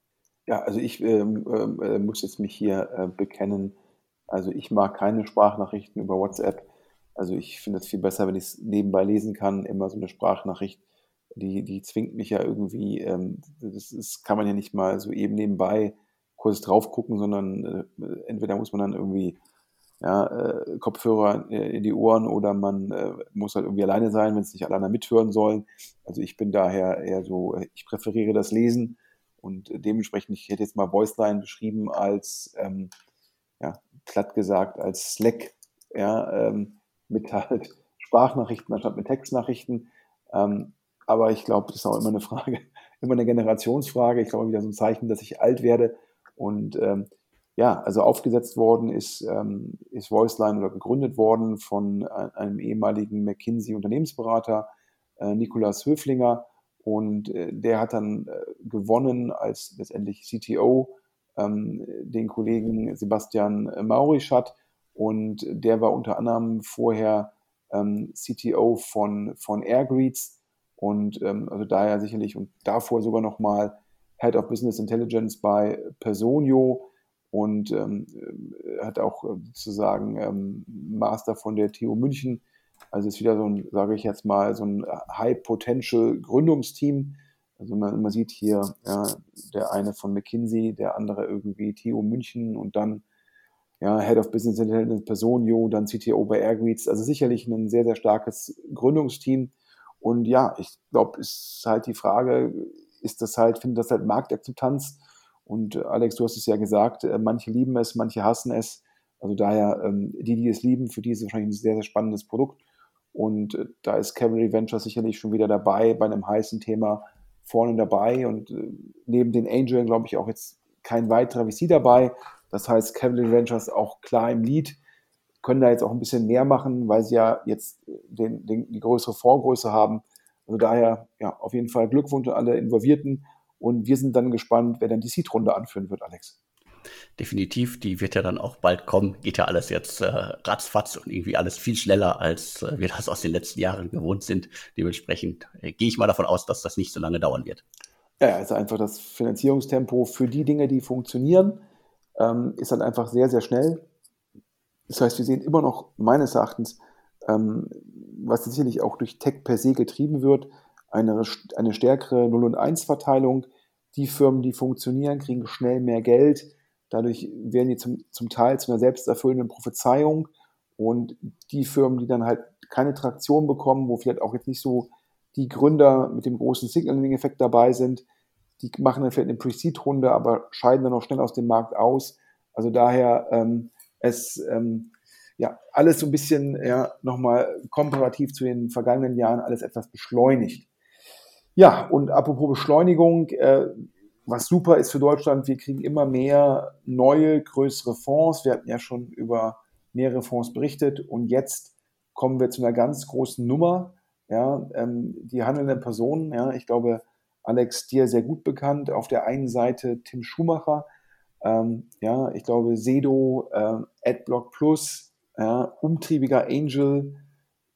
Ja, also ich ähm, ähm, äh, muss jetzt mich hier äh, bekennen. Also ich mag keine Sprachnachrichten über WhatsApp. Also ich finde es viel besser, wenn ich es nebenbei lesen kann. Immer so eine Sprachnachricht, die, die zwingt mich ja irgendwie, ähm, das, das kann man ja nicht mal so eben nebenbei kurz drauf gucken, sondern äh, entweder muss man dann irgendwie ja, äh, Kopfhörer in die Ohren oder man äh, muss halt irgendwie alleine sein, wenn es nicht alle mithören sollen. Also ich bin daher eher so, ich präferiere das Lesen und dementsprechend, ich hätte jetzt mal Voiceline beschrieben als, ähm, ja, platt gesagt, als Slack, ja, ähm, mit halt Sprachnachrichten anstatt mit Textnachrichten. Ähm, aber ich glaube, das ist auch immer eine Frage, immer eine Generationsfrage. Ich glaube, wieder so ein Zeichen, dass ich alt werde. Und ähm, ja, also aufgesetzt worden ist, ähm, ist Voiceline oder gegründet worden von einem ehemaligen McKinsey-Unternehmensberater, äh, Nikolas Höflinger Und äh, der hat dann äh, gewonnen als letztendlich CTO ähm, den Kollegen Sebastian Maurischat. Und der war unter anderem vorher ähm, CTO von, von Airgreets und ähm, also daher sicherlich und davor sogar nochmal Head of Business Intelligence bei Personio und ähm, hat auch äh, sozusagen ähm, Master von der TU München. Also ist wieder so ein, sage ich jetzt mal, so ein High-Potential Gründungsteam. Also man, man sieht hier ja, der eine von McKinsey, der andere irgendwie TU München und dann ja, Head of Business Intelligence Personio, dann CTO bei Airgreets. Also sicherlich ein sehr, sehr starkes Gründungsteam. Und ja, ich glaube, ist halt die Frage, ist das halt, findet das halt Marktakzeptanz? Und äh, Alex, du hast es ja gesagt, äh, manche lieben es, manche hassen es. Also daher, ähm, die, die es lieben, für die ist es wahrscheinlich ein sehr, sehr spannendes Produkt. Und äh, da ist Cavalry Ventures sicherlich schon wieder dabei, bei einem heißen Thema vorne dabei. Und neben den Angel, glaube ich, auch jetzt kein weiterer VC dabei. Das heißt, Cavalry Ventures auch klar im Lead, können da jetzt auch ein bisschen mehr machen, weil sie ja jetzt den, den, die größere Vorgröße haben. Also daher, ja, auf jeden Fall Glückwunsch an alle Involvierten. Und wir sind dann gespannt, wer dann die Seed-Runde anführen wird, Alex. Definitiv, die wird ja dann auch bald kommen. Geht ja alles jetzt äh, ratzfatz und irgendwie alles viel schneller, als äh, wir das aus den letzten Jahren gewohnt sind. Dementsprechend äh, gehe ich mal davon aus, dass das nicht so lange dauern wird. Ja, also einfach das Finanzierungstempo für die Dinge, die funktionieren, ähm, ist dann einfach sehr, sehr schnell. Das heißt, wir sehen immer noch meines Erachtens, ähm, was sicherlich auch durch Tech per se getrieben wird, eine, eine stärkere 0 und 1 Verteilung. Die Firmen, die funktionieren, kriegen schnell mehr Geld. Dadurch werden die zum, zum Teil zu einer selbsterfüllenden Prophezeiung. Und die Firmen, die dann halt keine Traktion bekommen, wo vielleicht auch jetzt nicht so die Gründer mit dem großen Signaling-Effekt dabei sind, die machen dann vielleicht eine Pre-Seed-Runde, aber scheiden dann auch schnell aus dem Markt aus. Also daher ähm, es ähm, ja alles so ein bisschen ja, nochmal komparativ zu den vergangenen Jahren alles etwas beschleunigt. Ja, und apropos Beschleunigung, äh, was super ist für Deutschland, wir kriegen immer mehr neue, größere Fonds. Wir hatten ja schon über mehrere Fonds berichtet und jetzt kommen wir zu einer ganz großen Nummer. Ja, ähm, die handelnden Personen, ja, ich glaube, Alex, dir sehr gut bekannt. Auf der einen Seite Tim Schumacher, ähm, ja, ich glaube, Sedo, äh, AdBlock Plus, ja, umtriebiger Angel,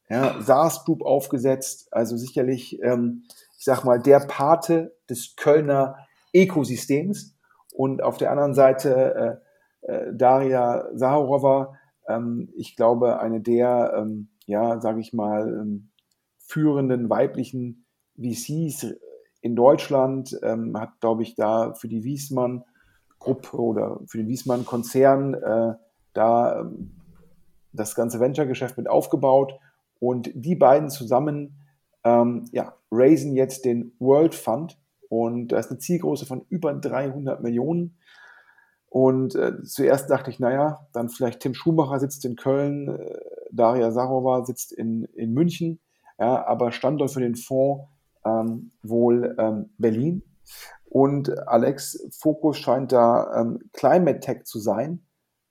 ja, SaaS Group aufgesetzt, also sicherlich, ähm, ich sag mal, der Pate des Kölner Ökosystems. Und auf der anderen Seite äh, äh, Daria Saharova, ähm, ich glaube, eine der, ähm, ja, sage ich mal, ähm, führenden weiblichen VCs in Deutschland, ähm, hat, glaube ich, da für die Wiesmann Gruppe oder für den Wiesmann Konzern äh, da ähm, das ganze Venture-Geschäft mit aufgebaut. Und die beiden zusammen ähm, ja, raisen jetzt den World Fund. Und da ist eine Zielgröße von über 300 Millionen. Und äh, zuerst dachte ich, naja, dann vielleicht Tim Schumacher sitzt in Köln, äh, Daria Sarova sitzt in, in München. Ja, aber Standort für den Fonds ähm, wohl ähm, Berlin. Und Alex, Fokus scheint da ähm, Climate Tech zu sein.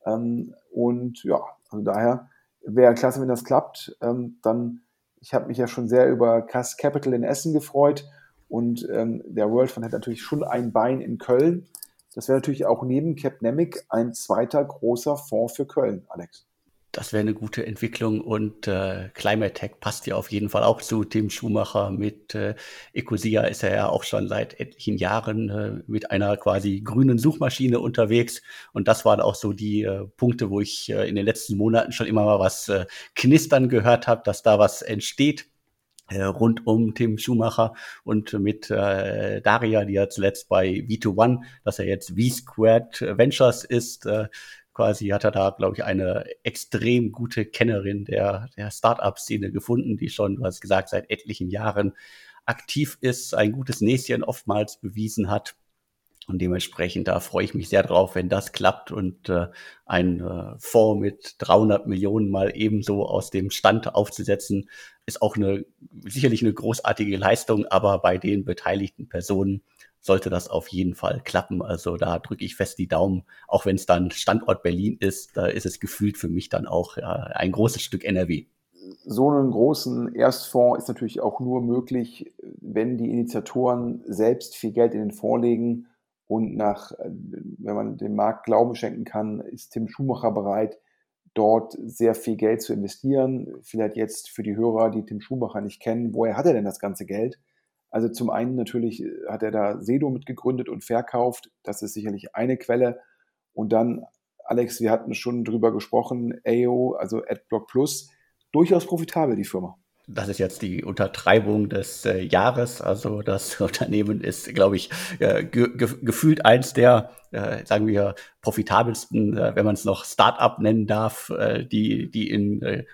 Ähm, und ja, also daher wäre klasse, wenn das klappt. Ähm, dann, ich habe mich ja schon sehr über Cass Capital in Essen gefreut. Und ähm, der World Fund hat natürlich schon ein Bein in Köln. Das wäre natürlich auch neben Capnemic ein zweiter großer Fonds für Köln, Alex. Das wäre eine gute Entwicklung und äh, Climate Tech passt ja auf jeden Fall auch zu Tim Schumacher. Mit äh, Ecosia ist er ja auch schon seit etlichen Jahren äh, mit einer quasi grünen Suchmaschine unterwegs. Und das waren auch so die äh, Punkte, wo ich äh, in den letzten Monaten schon immer mal was äh, knistern gehört habe, dass da was entsteht rund um Tim Schumacher und mit äh, Daria, die ja zuletzt bei V2One, dass er jetzt V-Squared Ventures ist, äh, quasi hat er da, glaube ich, eine extrem gute Kennerin der, der Startup-Szene gefunden, die schon, du hast gesagt, seit etlichen Jahren aktiv ist, ein gutes Näschen oftmals bewiesen hat. Und dementsprechend, da freue ich mich sehr drauf, wenn das klappt und äh, ein äh, Fonds mit 300 Millionen mal ebenso aus dem Stand aufzusetzen, ist auch eine sicherlich eine großartige Leistung, aber bei den beteiligten Personen sollte das auf jeden Fall klappen. Also da drücke ich fest die Daumen, auch wenn es dann Standort Berlin ist, da ist es gefühlt für mich dann auch ja, ein großes Stück NRW. so einen großen Erstfonds ist natürlich auch nur möglich, wenn die Initiatoren selbst viel Geld in den Fonds legen und nach, wenn man dem Markt Glauben schenken kann, ist Tim Schumacher bereit, dort sehr viel Geld zu investieren. Vielleicht jetzt für die Hörer, die Tim Schumacher nicht kennen, woher hat er denn das ganze Geld? Also zum einen natürlich hat er da Sedo mitgegründet und verkauft. Das ist sicherlich eine Quelle. Und dann, Alex, wir hatten schon drüber gesprochen, AO, also AdBlock Plus, durchaus profitabel, die Firma. Das ist jetzt die Untertreibung des äh, Jahres. Also das Unternehmen ist, glaube ich, äh, ge gefühlt eins der, äh, sagen wir, profitabelsten, äh, wenn man es noch Start-up nennen darf, äh, die, die in äh,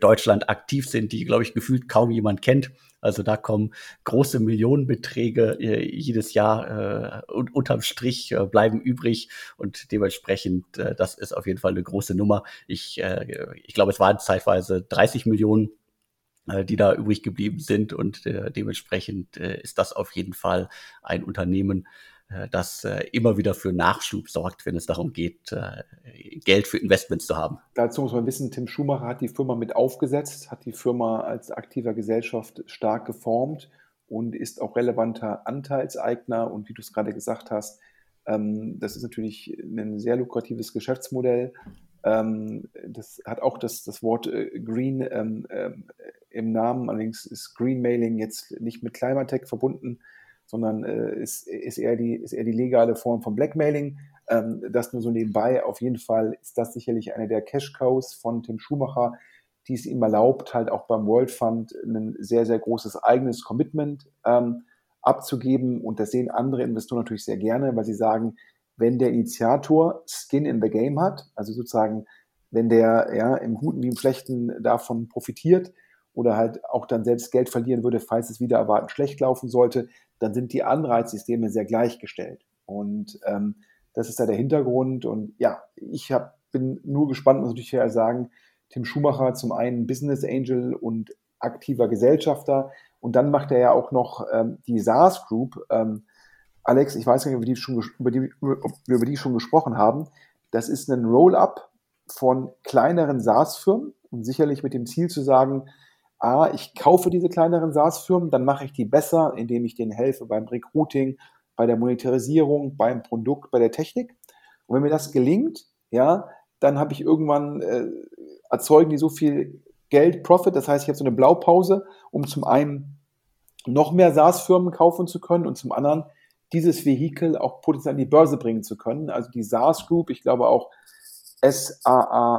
Deutschland aktiv sind, die, glaube ich, gefühlt kaum jemand kennt. Also da kommen große Millionenbeträge jedes Jahr und unterm Strich bleiben übrig und dementsprechend, das ist auf jeden Fall eine große Nummer. Ich, ich glaube, es waren zeitweise 30 Millionen die da übrig geblieben sind und äh, dementsprechend äh, ist das auf jeden Fall ein Unternehmen, äh, das äh, immer wieder für Nachschub sorgt, wenn es darum geht, äh, Geld für Investments zu haben. Dazu muss man wissen, Tim Schumacher hat die Firma mit aufgesetzt, hat die Firma als aktiver Gesellschaft stark geformt und ist auch relevanter Anteilseigner. Und wie du es gerade gesagt hast, ähm, das ist natürlich ein sehr lukratives Geschäftsmodell. Ähm, das hat auch das, das Wort Green ähm, im Namen, allerdings ist Green Mailing jetzt nicht mit Climatech verbunden sondern äh, ist, ist, eher die, ist eher die legale Form von Blackmailing. Ähm, das nur so nebenbei. Auf jeden Fall ist das sicherlich eine der Cash-Cows von Tim Schumacher, die es ihm erlaubt, halt auch beim World Fund ein sehr, sehr großes eigenes Commitment ähm, abzugeben. Und das sehen andere Investoren natürlich sehr gerne, weil sie sagen, wenn der Initiator Skin in the Game hat, also sozusagen, wenn der ja, im Guten wie im Schlechten davon profitiert, oder halt auch dann selbst Geld verlieren würde, falls es wieder erwarten schlecht laufen sollte, dann sind die Anreizsysteme sehr gleichgestellt. Und ähm, das ist da der Hintergrund. Und ja, ich hab, bin nur gespannt, muss ich ja sagen, Tim Schumacher zum einen Business Angel und aktiver Gesellschafter. Und dann macht er ja auch noch ähm, die SaaS Group. Ähm, Alex, ich weiß nicht, ob wir, die schon, über die, über die schon gesprochen haben. Das ist ein Roll-up von kleineren SaaS-Firmen und sicherlich mit dem Ziel zu sagen, A, ich kaufe diese kleineren SaaS-Firmen, dann mache ich die besser, indem ich denen helfe beim Recruiting, bei der Monetarisierung, beim Produkt, bei der Technik. Und wenn mir das gelingt, ja, dann habe ich irgendwann, äh, erzeugen die so viel Geld, Profit, das heißt, ich habe so eine Blaupause, um zum einen noch mehr SaaS-Firmen kaufen zu können und zum anderen dieses Vehikel auch potenziell an die Börse bringen zu können. Also die SaaS Group, ich glaube auch SAAS.group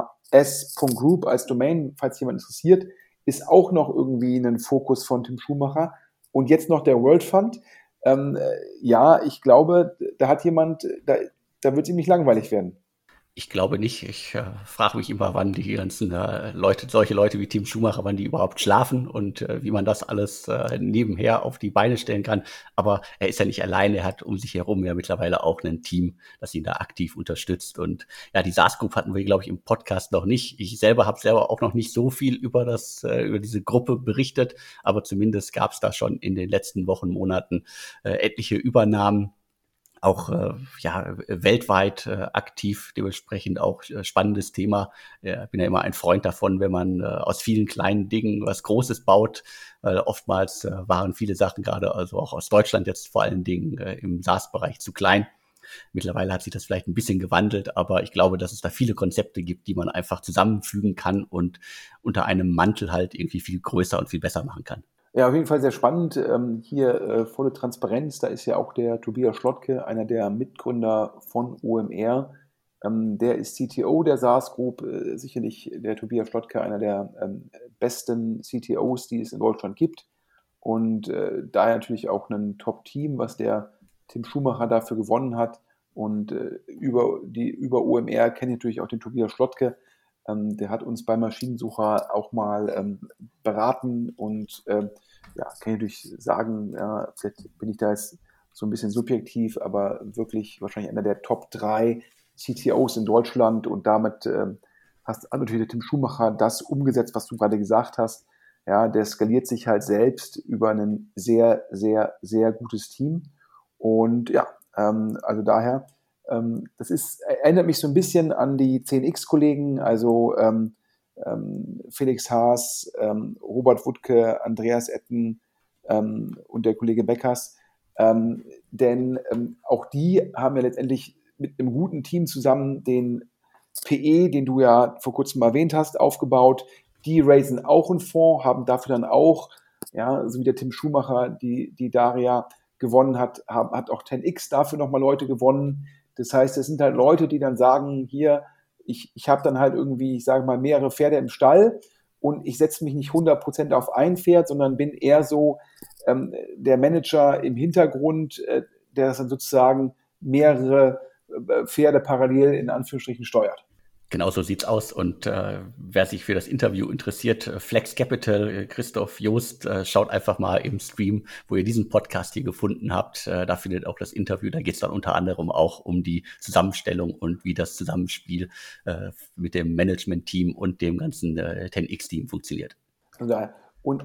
als Domain, falls jemand interessiert, ist auch noch irgendwie ein Fokus von Tim Schumacher. Und jetzt noch der World Fund. Ähm, äh, ja, ich glaube, da hat jemand, da, da wird es ihm nicht langweilig werden. Ich glaube nicht. Ich äh, frage mich immer, wann die ganzen äh, Leute, solche Leute wie Tim Schumacher, wann die überhaupt schlafen und äh, wie man das alles äh, nebenher auf die Beine stellen kann. Aber er ist ja nicht alleine. Er hat um sich herum ja mittlerweile auch ein Team, das ihn da aktiv unterstützt. Und ja, die SaaS Group hatten wir, glaube ich, im Podcast noch nicht. Ich selber habe selber auch noch nicht so viel über das, äh, über diese Gruppe berichtet, aber zumindest gab es da schon in den letzten Wochen, Monaten äh, etliche Übernahmen auch äh, ja, weltweit äh, aktiv, dementsprechend auch äh, spannendes Thema. Ich bin ja immer ein Freund davon, wenn man äh, aus vielen kleinen Dingen was Großes baut. Weil oftmals äh, waren viele Sachen gerade, also auch aus Deutschland jetzt vor allen Dingen äh, im SaaS-Bereich zu klein. Mittlerweile hat sich das vielleicht ein bisschen gewandelt, aber ich glaube, dass es da viele Konzepte gibt, die man einfach zusammenfügen kann und unter einem Mantel halt irgendwie viel größer und viel besser machen kann. Ja, auf jeden Fall sehr spannend. Ähm, hier äh, volle Transparenz. Da ist ja auch der Tobias Schlottke, einer der Mitgründer von OMR. Ähm, der ist CTO der SaaS Group. Äh, sicherlich der Tobias Schlottke, einer der ähm, besten CTOs, die es in Deutschland gibt. Und äh, daher natürlich auch ein Top-Team, was der Tim Schumacher dafür gewonnen hat. Und äh, über, die, über OMR kenne ich natürlich auch den Tobias Schlottke. Ähm, der hat uns bei Maschinensucher auch mal ähm, beraten und ähm, ja, kann ich natürlich sagen, ja, vielleicht bin ich da jetzt so ein bisschen subjektiv, aber wirklich wahrscheinlich einer der Top 3 CTOs in Deutschland und damit äh, hast natürlich der Tim Schumacher das umgesetzt, was du gerade gesagt hast. Ja, der skaliert sich halt selbst über ein sehr, sehr, sehr gutes Team. Und ja, ähm, also daher, ähm, das ist, erinnert mich so ein bisschen an die 10x-Kollegen, also ähm, ähm, Felix Haas, ähm, Robert Wuttke, Andreas Etten ähm, und der Kollege Beckers. Ähm, denn ähm, auch die haben ja letztendlich mit einem guten Team zusammen den PE, den du ja vor kurzem erwähnt hast, aufgebaut. Die raisen auch einen Fonds, haben dafür dann auch, ja, so wie der Tim Schumacher, die, die Daria gewonnen hat, hat auch 10x dafür nochmal Leute gewonnen. Das heißt, es sind halt Leute, die dann sagen, hier, ich, ich habe dann halt irgendwie, ich sage mal, mehrere Pferde im Stall und ich setze mich nicht 100% auf ein Pferd, sondern bin eher so ähm, der Manager im Hintergrund, äh, der das dann sozusagen mehrere äh, Pferde parallel in Anführungsstrichen steuert. Genau so sieht's aus. Und äh, wer sich für das Interview interessiert, äh, Flex Capital, äh, Christoph Joost, äh, schaut einfach mal im Stream, wo ihr diesen Podcast hier gefunden habt. Äh, da findet auch das Interview. Da geht's dann unter anderem auch um die Zusammenstellung und wie das Zusammenspiel äh, mit dem Management-Team und dem ganzen äh, 10X-Team funktioniert. Und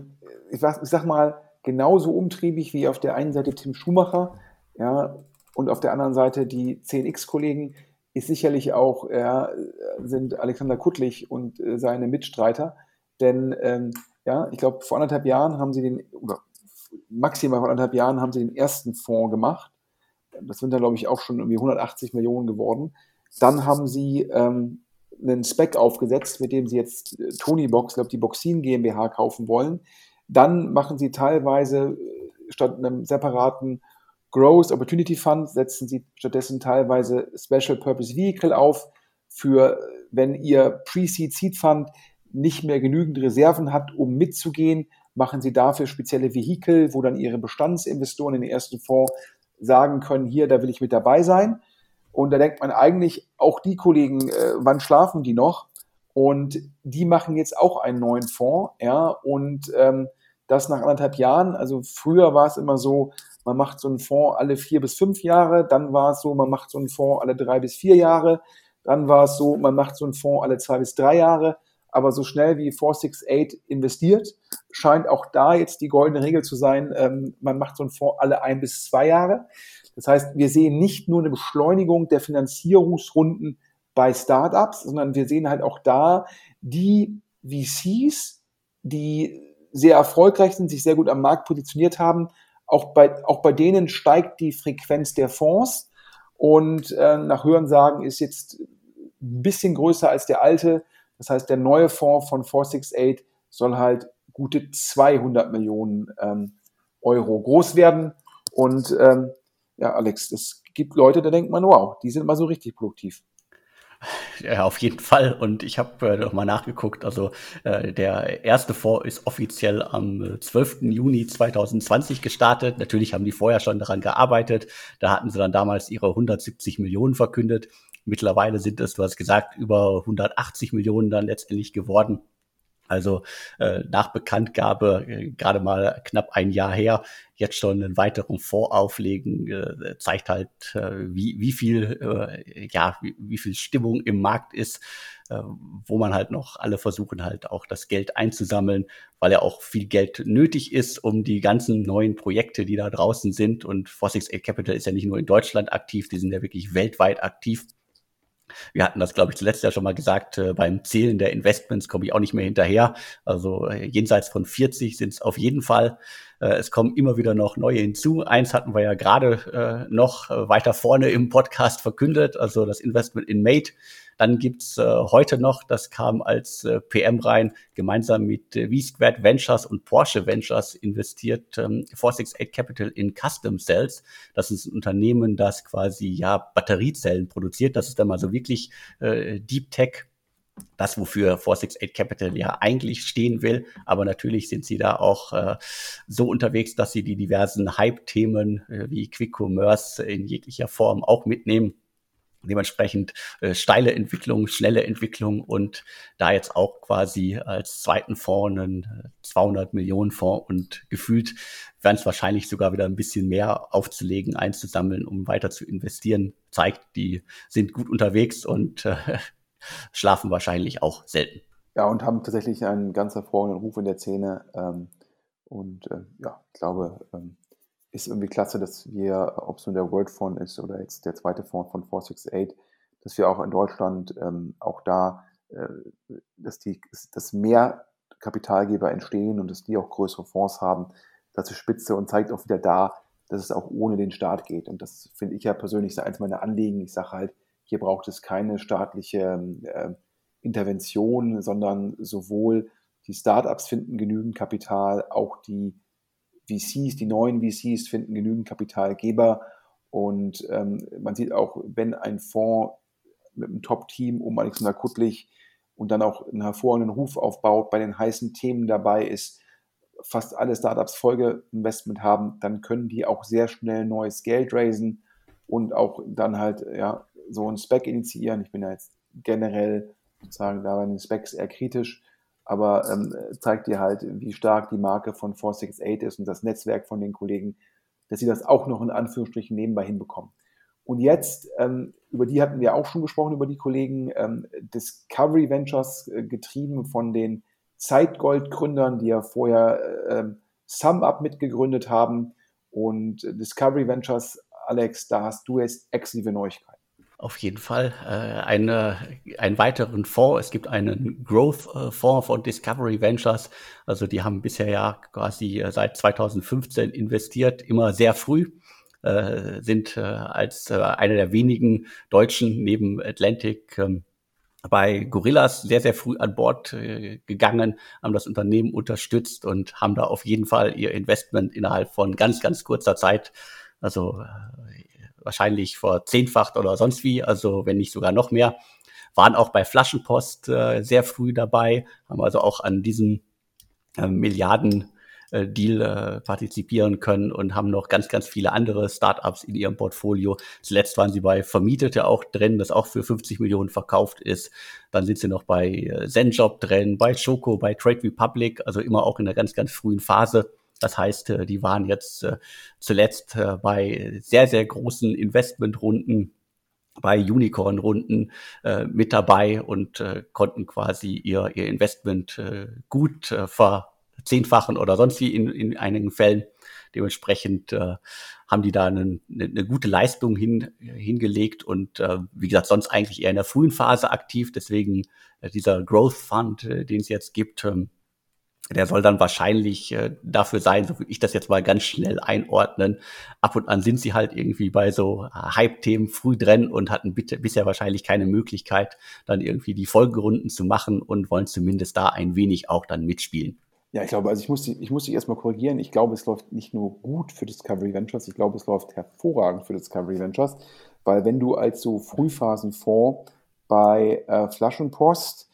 ich sag, ich sag mal, genauso umtriebig wie auf der einen Seite Tim Schumacher, ja, und auf der anderen Seite die 10X-Kollegen ist sicherlich auch, ja, sind Alexander Kuttlich und äh, seine Mitstreiter. Denn ähm, ja, ich glaube, vor anderthalb Jahren haben sie den, oder maximal vor anderthalb Jahren haben sie den ersten Fonds gemacht. Das sind dann, glaube ich, auch schon irgendwie 180 Millionen geworden. Dann haben sie ähm, einen Spec aufgesetzt, mit dem sie jetzt äh, Tony Box, glaube die Boxin GmbH kaufen wollen. Dann machen sie teilweise äh, statt einem separaten Growth Opportunity Fund setzen Sie stattdessen teilweise Special Purpose Vehicle auf für, wenn Ihr Pre-Seed Seed Fund nicht mehr genügend Reserven hat, um mitzugehen, machen Sie dafür spezielle Vehikel, wo dann Ihre Bestandsinvestoren in den ersten Fonds sagen können, hier, da will ich mit dabei sein. Und da denkt man eigentlich, auch die Kollegen, äh, wann schlafen die noch? Und die machen jetzt auch einen neuen Fonds, ja, und ähm, das nach anderthalb Jahren. Also früher war es immer so, man macht so einen Fonds alle vier bis fünf Jahre, dann war es so, man macht so einen Fonds alle drei bis vier Jahre, dann war es so, man macht so einen Fonds alle zwei bis drei Jahre, aber so schnell wie 468 investiert, scheint auch da jetzt die goldene Regel zu sein, ähm, man macht so einen Fonds alle ein bis zwei Jahre. Das heißt, wir sehen nicht nur eine Beschleunigung der Finanzierungsrunden bei Startups, sondern wir sehen halt auch da die VCs, die sehr erfolgreich sind, sich sehr gut am Markt positioniert haben, auch bei, auch bei denen steigt die Frequenz der Fonds und äh, nach Hörensagen ist jetzt ein bisschen größer als der alte. Das heißt, der neue Fonds von 468 soll halt gute 200 Millionen ähm, Euro groß werden. Und ähm, ja, Alex, es gibt Leute, da denkt man, wow, die sind mal so richtig produktiv. Ja, auf jeden Fall. Und ich habe äh, noch mal nachgeguckt. Also äh, der erste Fonds ist offiziell am 12. Äh, Juni 2020 gestartet. Natürlich haben die vorher schon daran gearbeitet. Da hatten sie dann damals ihre 170 Millionen verkündet. Mittlerweile sind es, du hast gesagt, über 180 Millionen dann letztendlich geworden. Also äh, nach Bekanntgabe äh, gerade mal knapp ein Jahr her, jetzt schon einen weiteren Fonds auflegen, äh, zeigt halt, äh, wie, wie viel, äh, ja, wie, wie viel Stimmung im Markt ist, äh, wo man halt noch alle versuchen halt auch das Geld einzusammeln, weil ja auch viel Geld nötig ist, um die ganzen neuen Projekte, die da draußen sind. Und 468 Capital ist ja nicht nur in Deutschland aktiv, die sind ja wirklich weltweit aktiv. Wir hatten das, glaube ich, zuletzt ja schon mal gesagt, äh, beim Zählen der Investments komme ich auch nicht mehr hinterher. Also äh, jenseits von 40 sind es auf jeden Fall. Äh, es kommen immer wieder noch neue hinzu. Eins hatten wir ja gerade äh, noch äh, weiter vorne im Podcast verkündet, also das Investment in Mate. Dann gibt's äh, heute noch, das kam als äh, PM rein, gemeinsam mit äh, V-Squared Ventures und Porsche Ventures investiert ähm, 468 Capital in Custom Cells. Das ist ein Unternehmen, das quasi ja Batteriezellen produziert. Das ist dann mal so wirklich äh, Deep Tech das, wofür 468 Capital ja eigentlich stehen will. Aber natürlich sind sie da auch äh, so unterwegs, dass sie die diversen Hype-Themen äh, wie Quick Commerce in jeglicher Form auch mitnehmen. Dementsprechend äh, steile Entwicklung, schnelle Entwicklung und da jetzt auch quasi als zweiten Fonds einen 200 äh, Millionen Fonds und gefühlt werden es wahrscheinlich sogar wieder ein bisschen mehr aufzulegen, einzusammeln, um weiter zu investieren, zeigt, die sind gut unterwegs und äh, schlafen wahrscheinlich auch selten. Ja, und haben tatsächlich einen ganz hervorragenden Ruf in der Szene. Ähm, und äh, ja, ich glaube, ähm, ist irgendwie klasse, dass wir, ob es nun der World Fund ist oder jetzt der zweite Fonds von 468, dass wir auch in Deutschland ähm, auch da äh, dass, die, dass mehr Kapitalgeber entstehen und dass die auch größere Fonds haben. Das ist spitze und zeigt auch wieder da, dass es auch ohne den Staat geht. Und das finde ich ja persönlich eins meiner Anliegen. Ich sage halt, hier braucht es keine staatliche äh, Intervention, sondern sowohl die Startups finden genügend Kapital, auch die VCs, die neuen VCs finden genügend Kapitalgeber. Und ähm, man sieht auch, wenn ein Fonds mit einem Top-Team um Alexander Kuttlich und dann auch einen hervorragenden Ruf aufbaut, bei den heißen Themen dabei ist, fast alle Startups Folgeinvestment haben, dann können die auch sehr schnell neues Geld raisen und auch dann halt ja, so ein Spec initiieren. Ich bin ja jetzt generell sozusagen da bei den Specs eher kritisch, aber ähm, zeigt dir halt, wie stark die Marke von 468 ist und das Netzwerk von den Kollegen, dass sie das auch noch in Anführungsstrichen nebenbei hinbekommen. Und jetzt, ähm, über die hatten wir auch schon gesprochen, über die Kollegen, ähm, Discovery Ventures, äh, getrieben von den Zeitgold-Gründern, die ja vorher äh, SumUp mitgegründet haben. Und Discovery Ventures, Alex, da hast du jetzt exklusive Neuigkeiten. Auf jeden Fall äh, eine, einen weiteren Fonds. Es gibt einen Growth-Fonds von Discovery Ventures. Also die haben bisher ja quasi äh, seit 2015 investiert, immer sehr früh. Äh, sind äh, als äh, einer der wenigen Deutschen neben Atlantic ähm, bei Gorillas sehr, sehr früh an Bord äh, gegangen, haben das Unternehmen unterstützt und haben da auf jeden Fall ihr Investment innerhalb von ganz, ganz kurzer Zeit, also äh, wahrscheinlich verzehnfacht oder sonst wie, also wenn nicht sogar noch mehr, waren auch bei Flaschenpost äh, sehr früh dabei, haben also auch an diesem äh, Milliarden äh, Deal äh, partizipieren können und haben noch ganz, ganz viele andere Startups in ihrem Portfolio. Zuletzt waren sie bei Vermietete auch drin, das auch für 50 Millionen verkauft ist. Dann sind sie noch bei äh, Zenjob drin, bei Choco, bei Trade Republic, also immer auch in einer ganz, ganz frühen Phase. Das heißt, äh, die waren jetzt äh, zuletzt äh, bei sehr, sehr großen Investmentrunden bei Unicorn-Runden mit dabei und konnten quasi ihr, ihr Investment gut verzehnfachen oder sonst wie in, in einigen Fällen. Dementsprechend haben die da eine, eine gute Leistung hin, hingelegt und wie gesagt, sonst eigentlich eher in der frühen Phase aktiv. Deswegen dieser Growth Fund, den es jetzt gibt, ähm, der soll dann wahrscheinlich äh, dafür sein, so würde ich das jetzt mal ganz schnell einordnen. Ab und an sind sie halt irgendwie bei so äh, Hype-Themen früh drin und hatten bitte, bisher wahrscheinlich keine Möglichkeit, dann irgendwie die Folgerunden zu machen und wollen zumindest da ein wenig auch dann mitspielen. Ja, ich glaube, also ich muss, ich muss dich erstmal korrigieren. Ich glaube, es läuft nicht nur gut für Discovery Ventures, ich glaube, es läuft hervorragend für Discovery Ventures, weil wenn du als so Frühphasenfonds bei äh, Flaschenpost,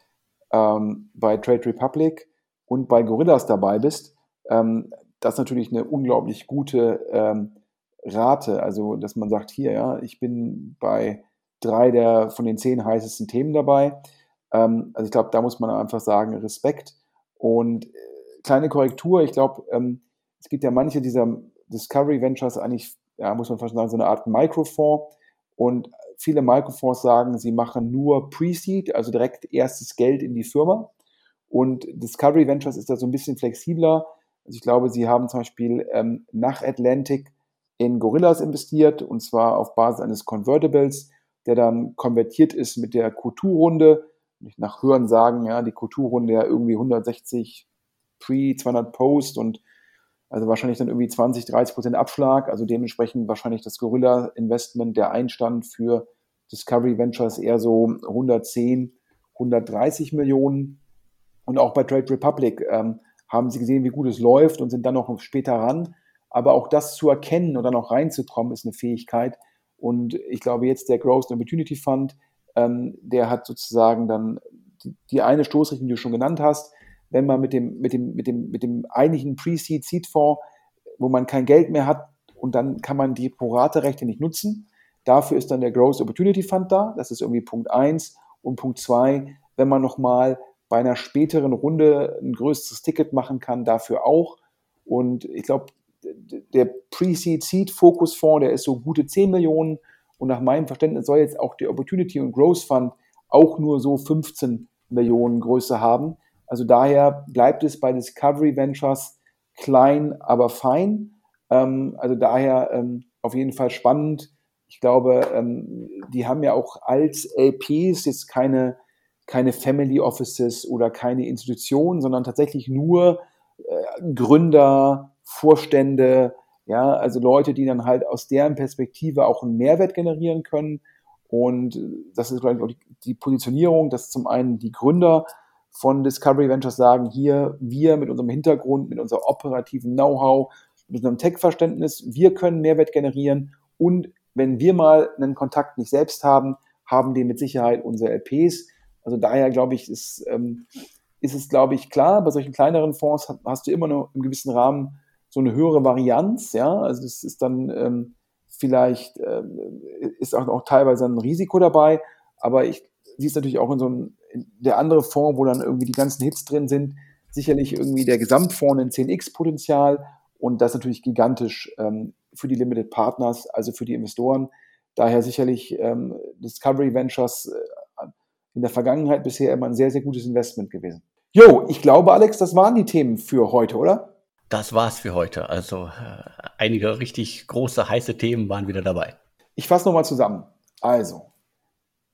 ähm, bei Trade Republic, und bei Gorillas dabei bist, ähm, das ist natürlich eine unglaublich gute ähm, Rate. Also, dass man sagt, hier, ja, ich bin bei drei der von den zehn heißesten Themen dabei. Ähm, also ich glaube, da muss man einfach sagen, Respekt. Und äh, kleine Korrektur, ich glaube, ähm, es gibt ja manche dieser Discovery Ventures eigentlich, ja, muss man fast sagen, so eine Art Microfonds. Und viele Microfonds sagen, sie machen nur Pre-Seed, also direkt erstes Geld in die Firma. Und Discovery Ventures ist da so ein bisschen flexibler. Also ich glaube, sie haben zum Beispiel ähm, nach Atlantic in Gorillas investiert und zwar auf Basis eines Convertibles, der dann konvertiert ist mit der Q2-Runde. Nach Hören sagen, ja, die Q2-Runde ja irgendwie 160 Pre, 200 Post und also wahrscheinlich dann irgendwie 20, 30 Prozent Abschlag. Also dementsprechend wahrscheinlich das Gorilla-Investment, der Einstand für Discovery Ventures eher so 110, 130 Millionen. Und auch bei Trade Republic ähm, haben sie gesehen, wie gut es läuft und sind dann noch später ran. Aber auch das zu erkennen und dann auch reinzukommen, ist eine Fähigkeit. Und ich glaube, jetzt der Growth Opportunity Fund, ähm, der hat sozusagen dann die, die, eine Stoßrichtung, die du schon genannt hast. Wenn man mit dem, mit dem, mit dem, mit dem eigentlichen Pre-Seed Seed Fonds, wo man kein Geld mehr hat und dann kann man die Prorate-Rechte nicht nutzen. Dafür ist dann der Growth Opportunity Fund da. Das ist irgendwie Punkt eins Und Punkt zwei wenn man nochmal bei einer späteren Runde ein größeres Ticket machen kann, dafür auch. Und ich glaube, der Pre-Seed-Seed-Fokus-Fonds, der ist so gute 10 Millionen. Und nach meinem Verständnis soll jetzt auch der Opportunity und Growth Fund auch nur so 15 Millionen Größe haben. Also daher bleibt es bei Discovery Ventures klein, aber fein. Ähm, also daher ähm, auf jeden Fall spannend. Ich glaube, ähm, die haben ja auch als LPs jetzt keine keine Family Offices oder keine Institutionen, sondern tatsächlich nur äh, Gründer, Vorstände, ja, also Leute, die dann halt aus deren Perspektive auch einen Mehrwert generieren können. Und das ist, glaube ich, die Positionierung, dass zum einen die Gründer von Discovery Ventures sagen, hier, wir mit unserem Hintergrund, mit unserem operativen Know-how, mit unserem Tech-Verständnis, wir können Mehrwert generieren und wenn wir mal einen Kontakt nicht selbst haben, haben die mit Sicherheit unsere LPs. Also daher glaube ich, ist, ähm, ist es, glaube ich, klar, bei solchen kleineren Fonds hast du immer noch im gewissen Rahmen so eine höhere Varianz, ja, also das ist dann ähm, vielleicht, ähm, ist auch, auch teilweise ein Risiko dabei, aber ich siehst natürlich auch in so einem, der andere Fonds, wo dann irgendwie die ganzen Hits drin sind, sicherlich irgendwie der Gesamtfonds ein 10x-Potenzial und das natürlich gigantisch ähm, für die Limited Partners, also für die Investoren. Daher sicherlich ähm, Discovery Ventures äh, in der Vergangenheit bisher immer ein sehr, sehr gutes Investment gewesen. Jo, ich glaube, Alex, das waren die Themen für heute, oder? Das war's für heute. Also äh, einige richtig große, heiße Themen waren wieder dabei. Ich fasse nochmal zusammen. Also,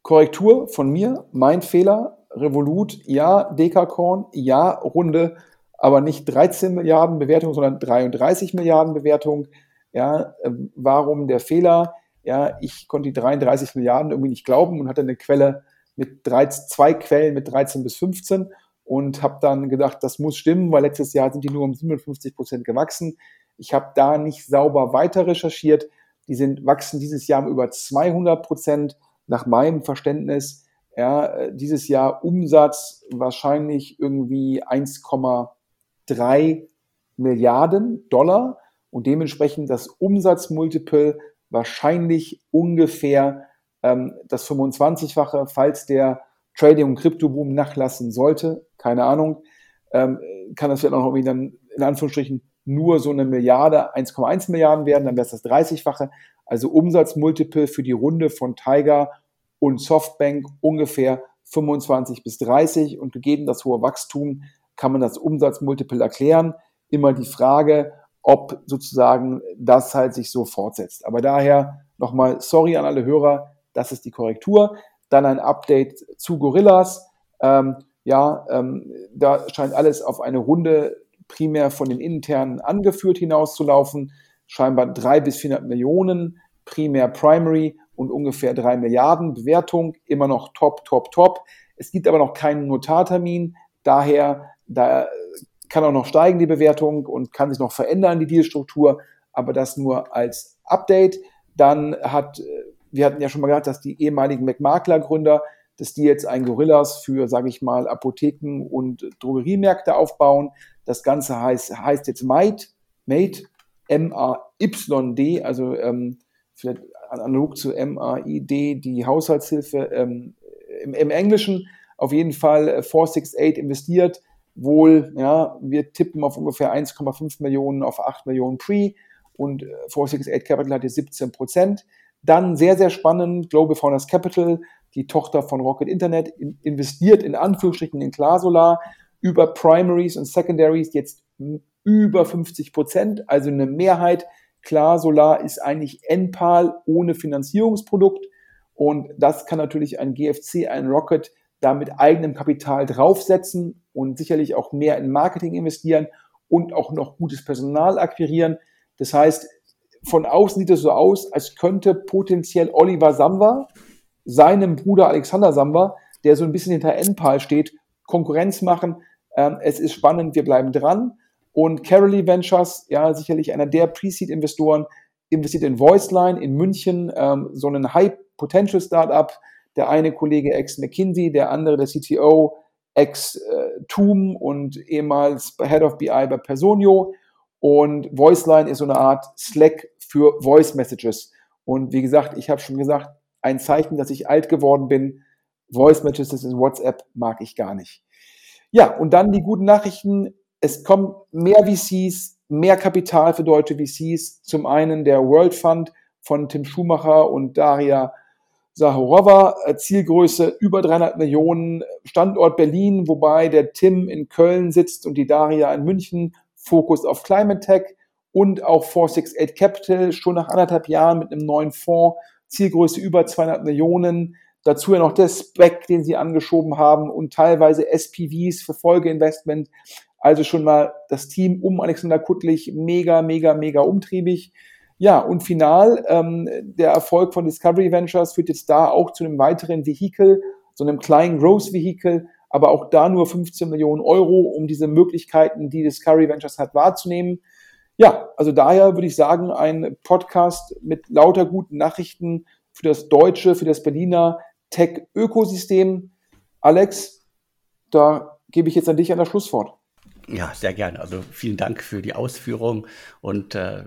Korrektur von mir, mein Fehler, Revolut, ja, Dekakorn, ja, Runde, aber nicht 13 Milliarden Bewertung, sondern 33 Milliarden Bewertung. Ja, äh, warum der Fehler? Ja, ich konnte die 33 Milliarden irgendwie nicht glauben und hatte eine Quelle mit drei, zwei Quellen mit 13 bis 15 und habe dann gedacht, das muss stimmen, weil letztes Jahr sind die nur um 57 Prozent gewachsen. Ich habe da nicht sauber weiter recherchiert. Die sind wachsen dieses Jahr um über 200 Prozent nach meinem Verständnis. Ja, dieses Jahr Umsatz wahrscheinlich irgendwie 1,3 Milliarden Dollar und dementsprechend das Umsatzmultiple wahrscheinlich ungefähr ähm, das 25-fache, falls der Trading- und Kryptoboom nachlassen sollte, keine Ahnung, ähm, kann das vielleicht auch irgendwie dann in Anführungsstrichen nur so eine Milliarde, 1,1 Milliarden werden, dann wäre es das 30-fache. Also Umsatzmultiple für die Runde von Tiger und Softbank ungefähr 25 bis 30 und gegeben das hohe Wachstum kann man das Umsatzmultiple erklären. Immer die Frage, ob sozusagen das halt sich so fortsetzt. Aber daher nochmal sorry an alle Hörer, das ist die Korrektur. Dann ein Update zu Gorillas. Ähm, ja, ähm, da scheint alles auf eine Runde primär von den internen angeführt hinauszulaufen. Scheinbar drei bis 400 Millionen, primär Primary und ungefähr drei Milliarden Bewertung. Immer noch top, top, top. Es gibt aber noch keinen Notartermin. Daher, da kann auch noch steigen, die Bewertung, und kann sich noch verändern, die Dealstruktur, aber das nur als Update. Dann hat, wir hatten ja schon mal gehört, dass die ehemaligen McMakler-Gründer, dass die jetzt ein Gorillas für, sage ich mal, Apotheken und Drogeriemärkte aufbauen. Das Ganze heißt, heißt jetzt Mate, Mate, M-A-Y-D, also ähm, vielleicht analog zu M-A-I-D, die Haushaltshilfe ähm, im, im Englischen. Auf jeden Fall 468 äh, investiert wohl, ja, wir tippen auf ungefähr 1,5 Millionen auf 8 Millionen Pre und 468 äh, Capital hat jetzt 17 Prozent. Dann sehr, sehr spannend, Global Founders Capital, die Tochter von Rocket Internet, investiert in Anführungsstrichen in Klarsolar über Primaries und Secondaries jetzt über 50 Prozent, also eine Mehrheit. Klarsolar ist eigentlich NPAL ohne Finanzierungsprodukt und das kann natürlich ein GFC, ein Rocket da mit eigenem Kapital draufsetzen und sicherlich auch mehr in Marketing investieren und auch noch gutes Personal akquirieren. Das heißt, von außen sieht es so aus, als könnte potenziell Oliver Samba seinem Bruder Alexander Samba, der so ein bisschen hinter NPAL steht, Konkurrenz machen. Ähm, es ist spannend, wir bleiben dran. Und Carolee Ventures, ja, sicherlich einer der Pre-Seed-Investoren, investiert in Voiceline in München, ähm, so ein High-Potential-Startup. Der eine Kollege ex-McKinsey, der andere der CTO ex-TUM und ehemals Head of BI bei Personio. Und Voiceline ist so eine Art Slack für Voice Messages. Und wie gesagt, ich habe schon gesagt, ein Zeichen, dass ich alt geworden bin. Voice Messages in WhatsApp mag ich gar nicht. Ja, und dann die guten Nachrichten. Es kommen mehr VCs, mehr Kapital für deutsche VCs. Zum einen der World Fund von Tim Schumacher und Daria Sahorova, äh, Zielgröße über 300 Millionen, Standort Berlin, wobei der Tim in Köln sitzt und die Daria in München, Fokus auf Climate Tech und auch 468 Capital, schon nach anderthalb Jahren mit einem neuen Fonds, Zielgröße über 200 Millionen, Dazu ja noch der Spec, den sie angeschoben haben und teilweise SPVs für Folgeinvestment. Also schon mal das Team um Alexander Kuttlich mega, mega, mega umtriebig. Ja, und final, ähm, der Erfolg von Discovery Ventures führt jetzt da auch zu einem weiteren Vehikel, so einem kleinen Growth-Vehikel, aber auch da nur 15 Millionen Euro, um diese Möglichkeiten, die Discovery Ventures hat, wahrzunehmen. Ja, also daher würde ich sagen, ein Podcast mit lauter guten Nachrichten für das deutsche, für das Berliner Tech-Ökosystem. Alex, da gebe ich jetzt an dich an das Schlusswort. Ja, sehr gerne. Also vielen Dank für die Ausführung und äh,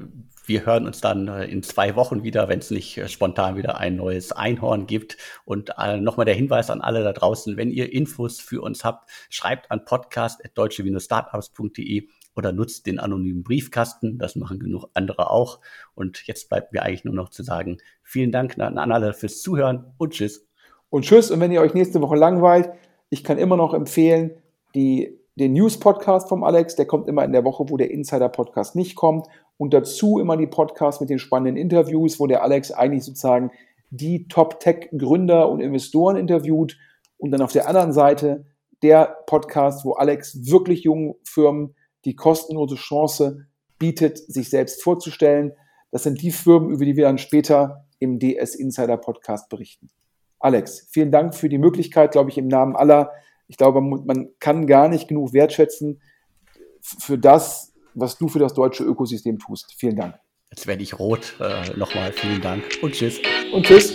wir hören uns dann äh, in zwei Wochen wieder, wenn es nicht äh, spontan wieder ein neues Einhorn gibt. Und äh, nochmal der Hinweis an alle da draußen, wenn ihr Infos für uns habt, schreibt an podcast.deutsche-startups.de oder nutzt den anonymen Briefkasten. Das machen genug andere auch. Und jetzt bleibt mir eigentlich nur noch zu sagen, vielen Dank an alle fürs Zuhören und tschüss. Und tschüss. Und wenn ihr euch nächste Woche langweilt, ich kann immer noch empfehlen, die, den News-Podcast vom Alex, der kommt immer in der Woche, wo der Insider-Podcast nicht kommt und dazu immer die Podcasts mit den spannenden Interviews, wo der Alex eigentlich sozusagen die Top-Tech-Gründer und Investoren interviewt und dann auf der anderen Seite der Podcast, wo Alex wirklich jungen Firmen die kostenlose Chance bietet, sich selbst vorzustellen. Das sind die Firmen, über die wir dann später im DS Insider Podcast berichten. Alex, vielen Dank für die Möglichkeit, glaube ich, im Namen aller. Ich glaube, man kann gar nicht genug wertschätzen für das, was du für das deutsche Ökosystem tust. Vielen Dank. Jetzt werde ich rot. Äh, Nochmal vielen Dank und tschüss. Und tschüss.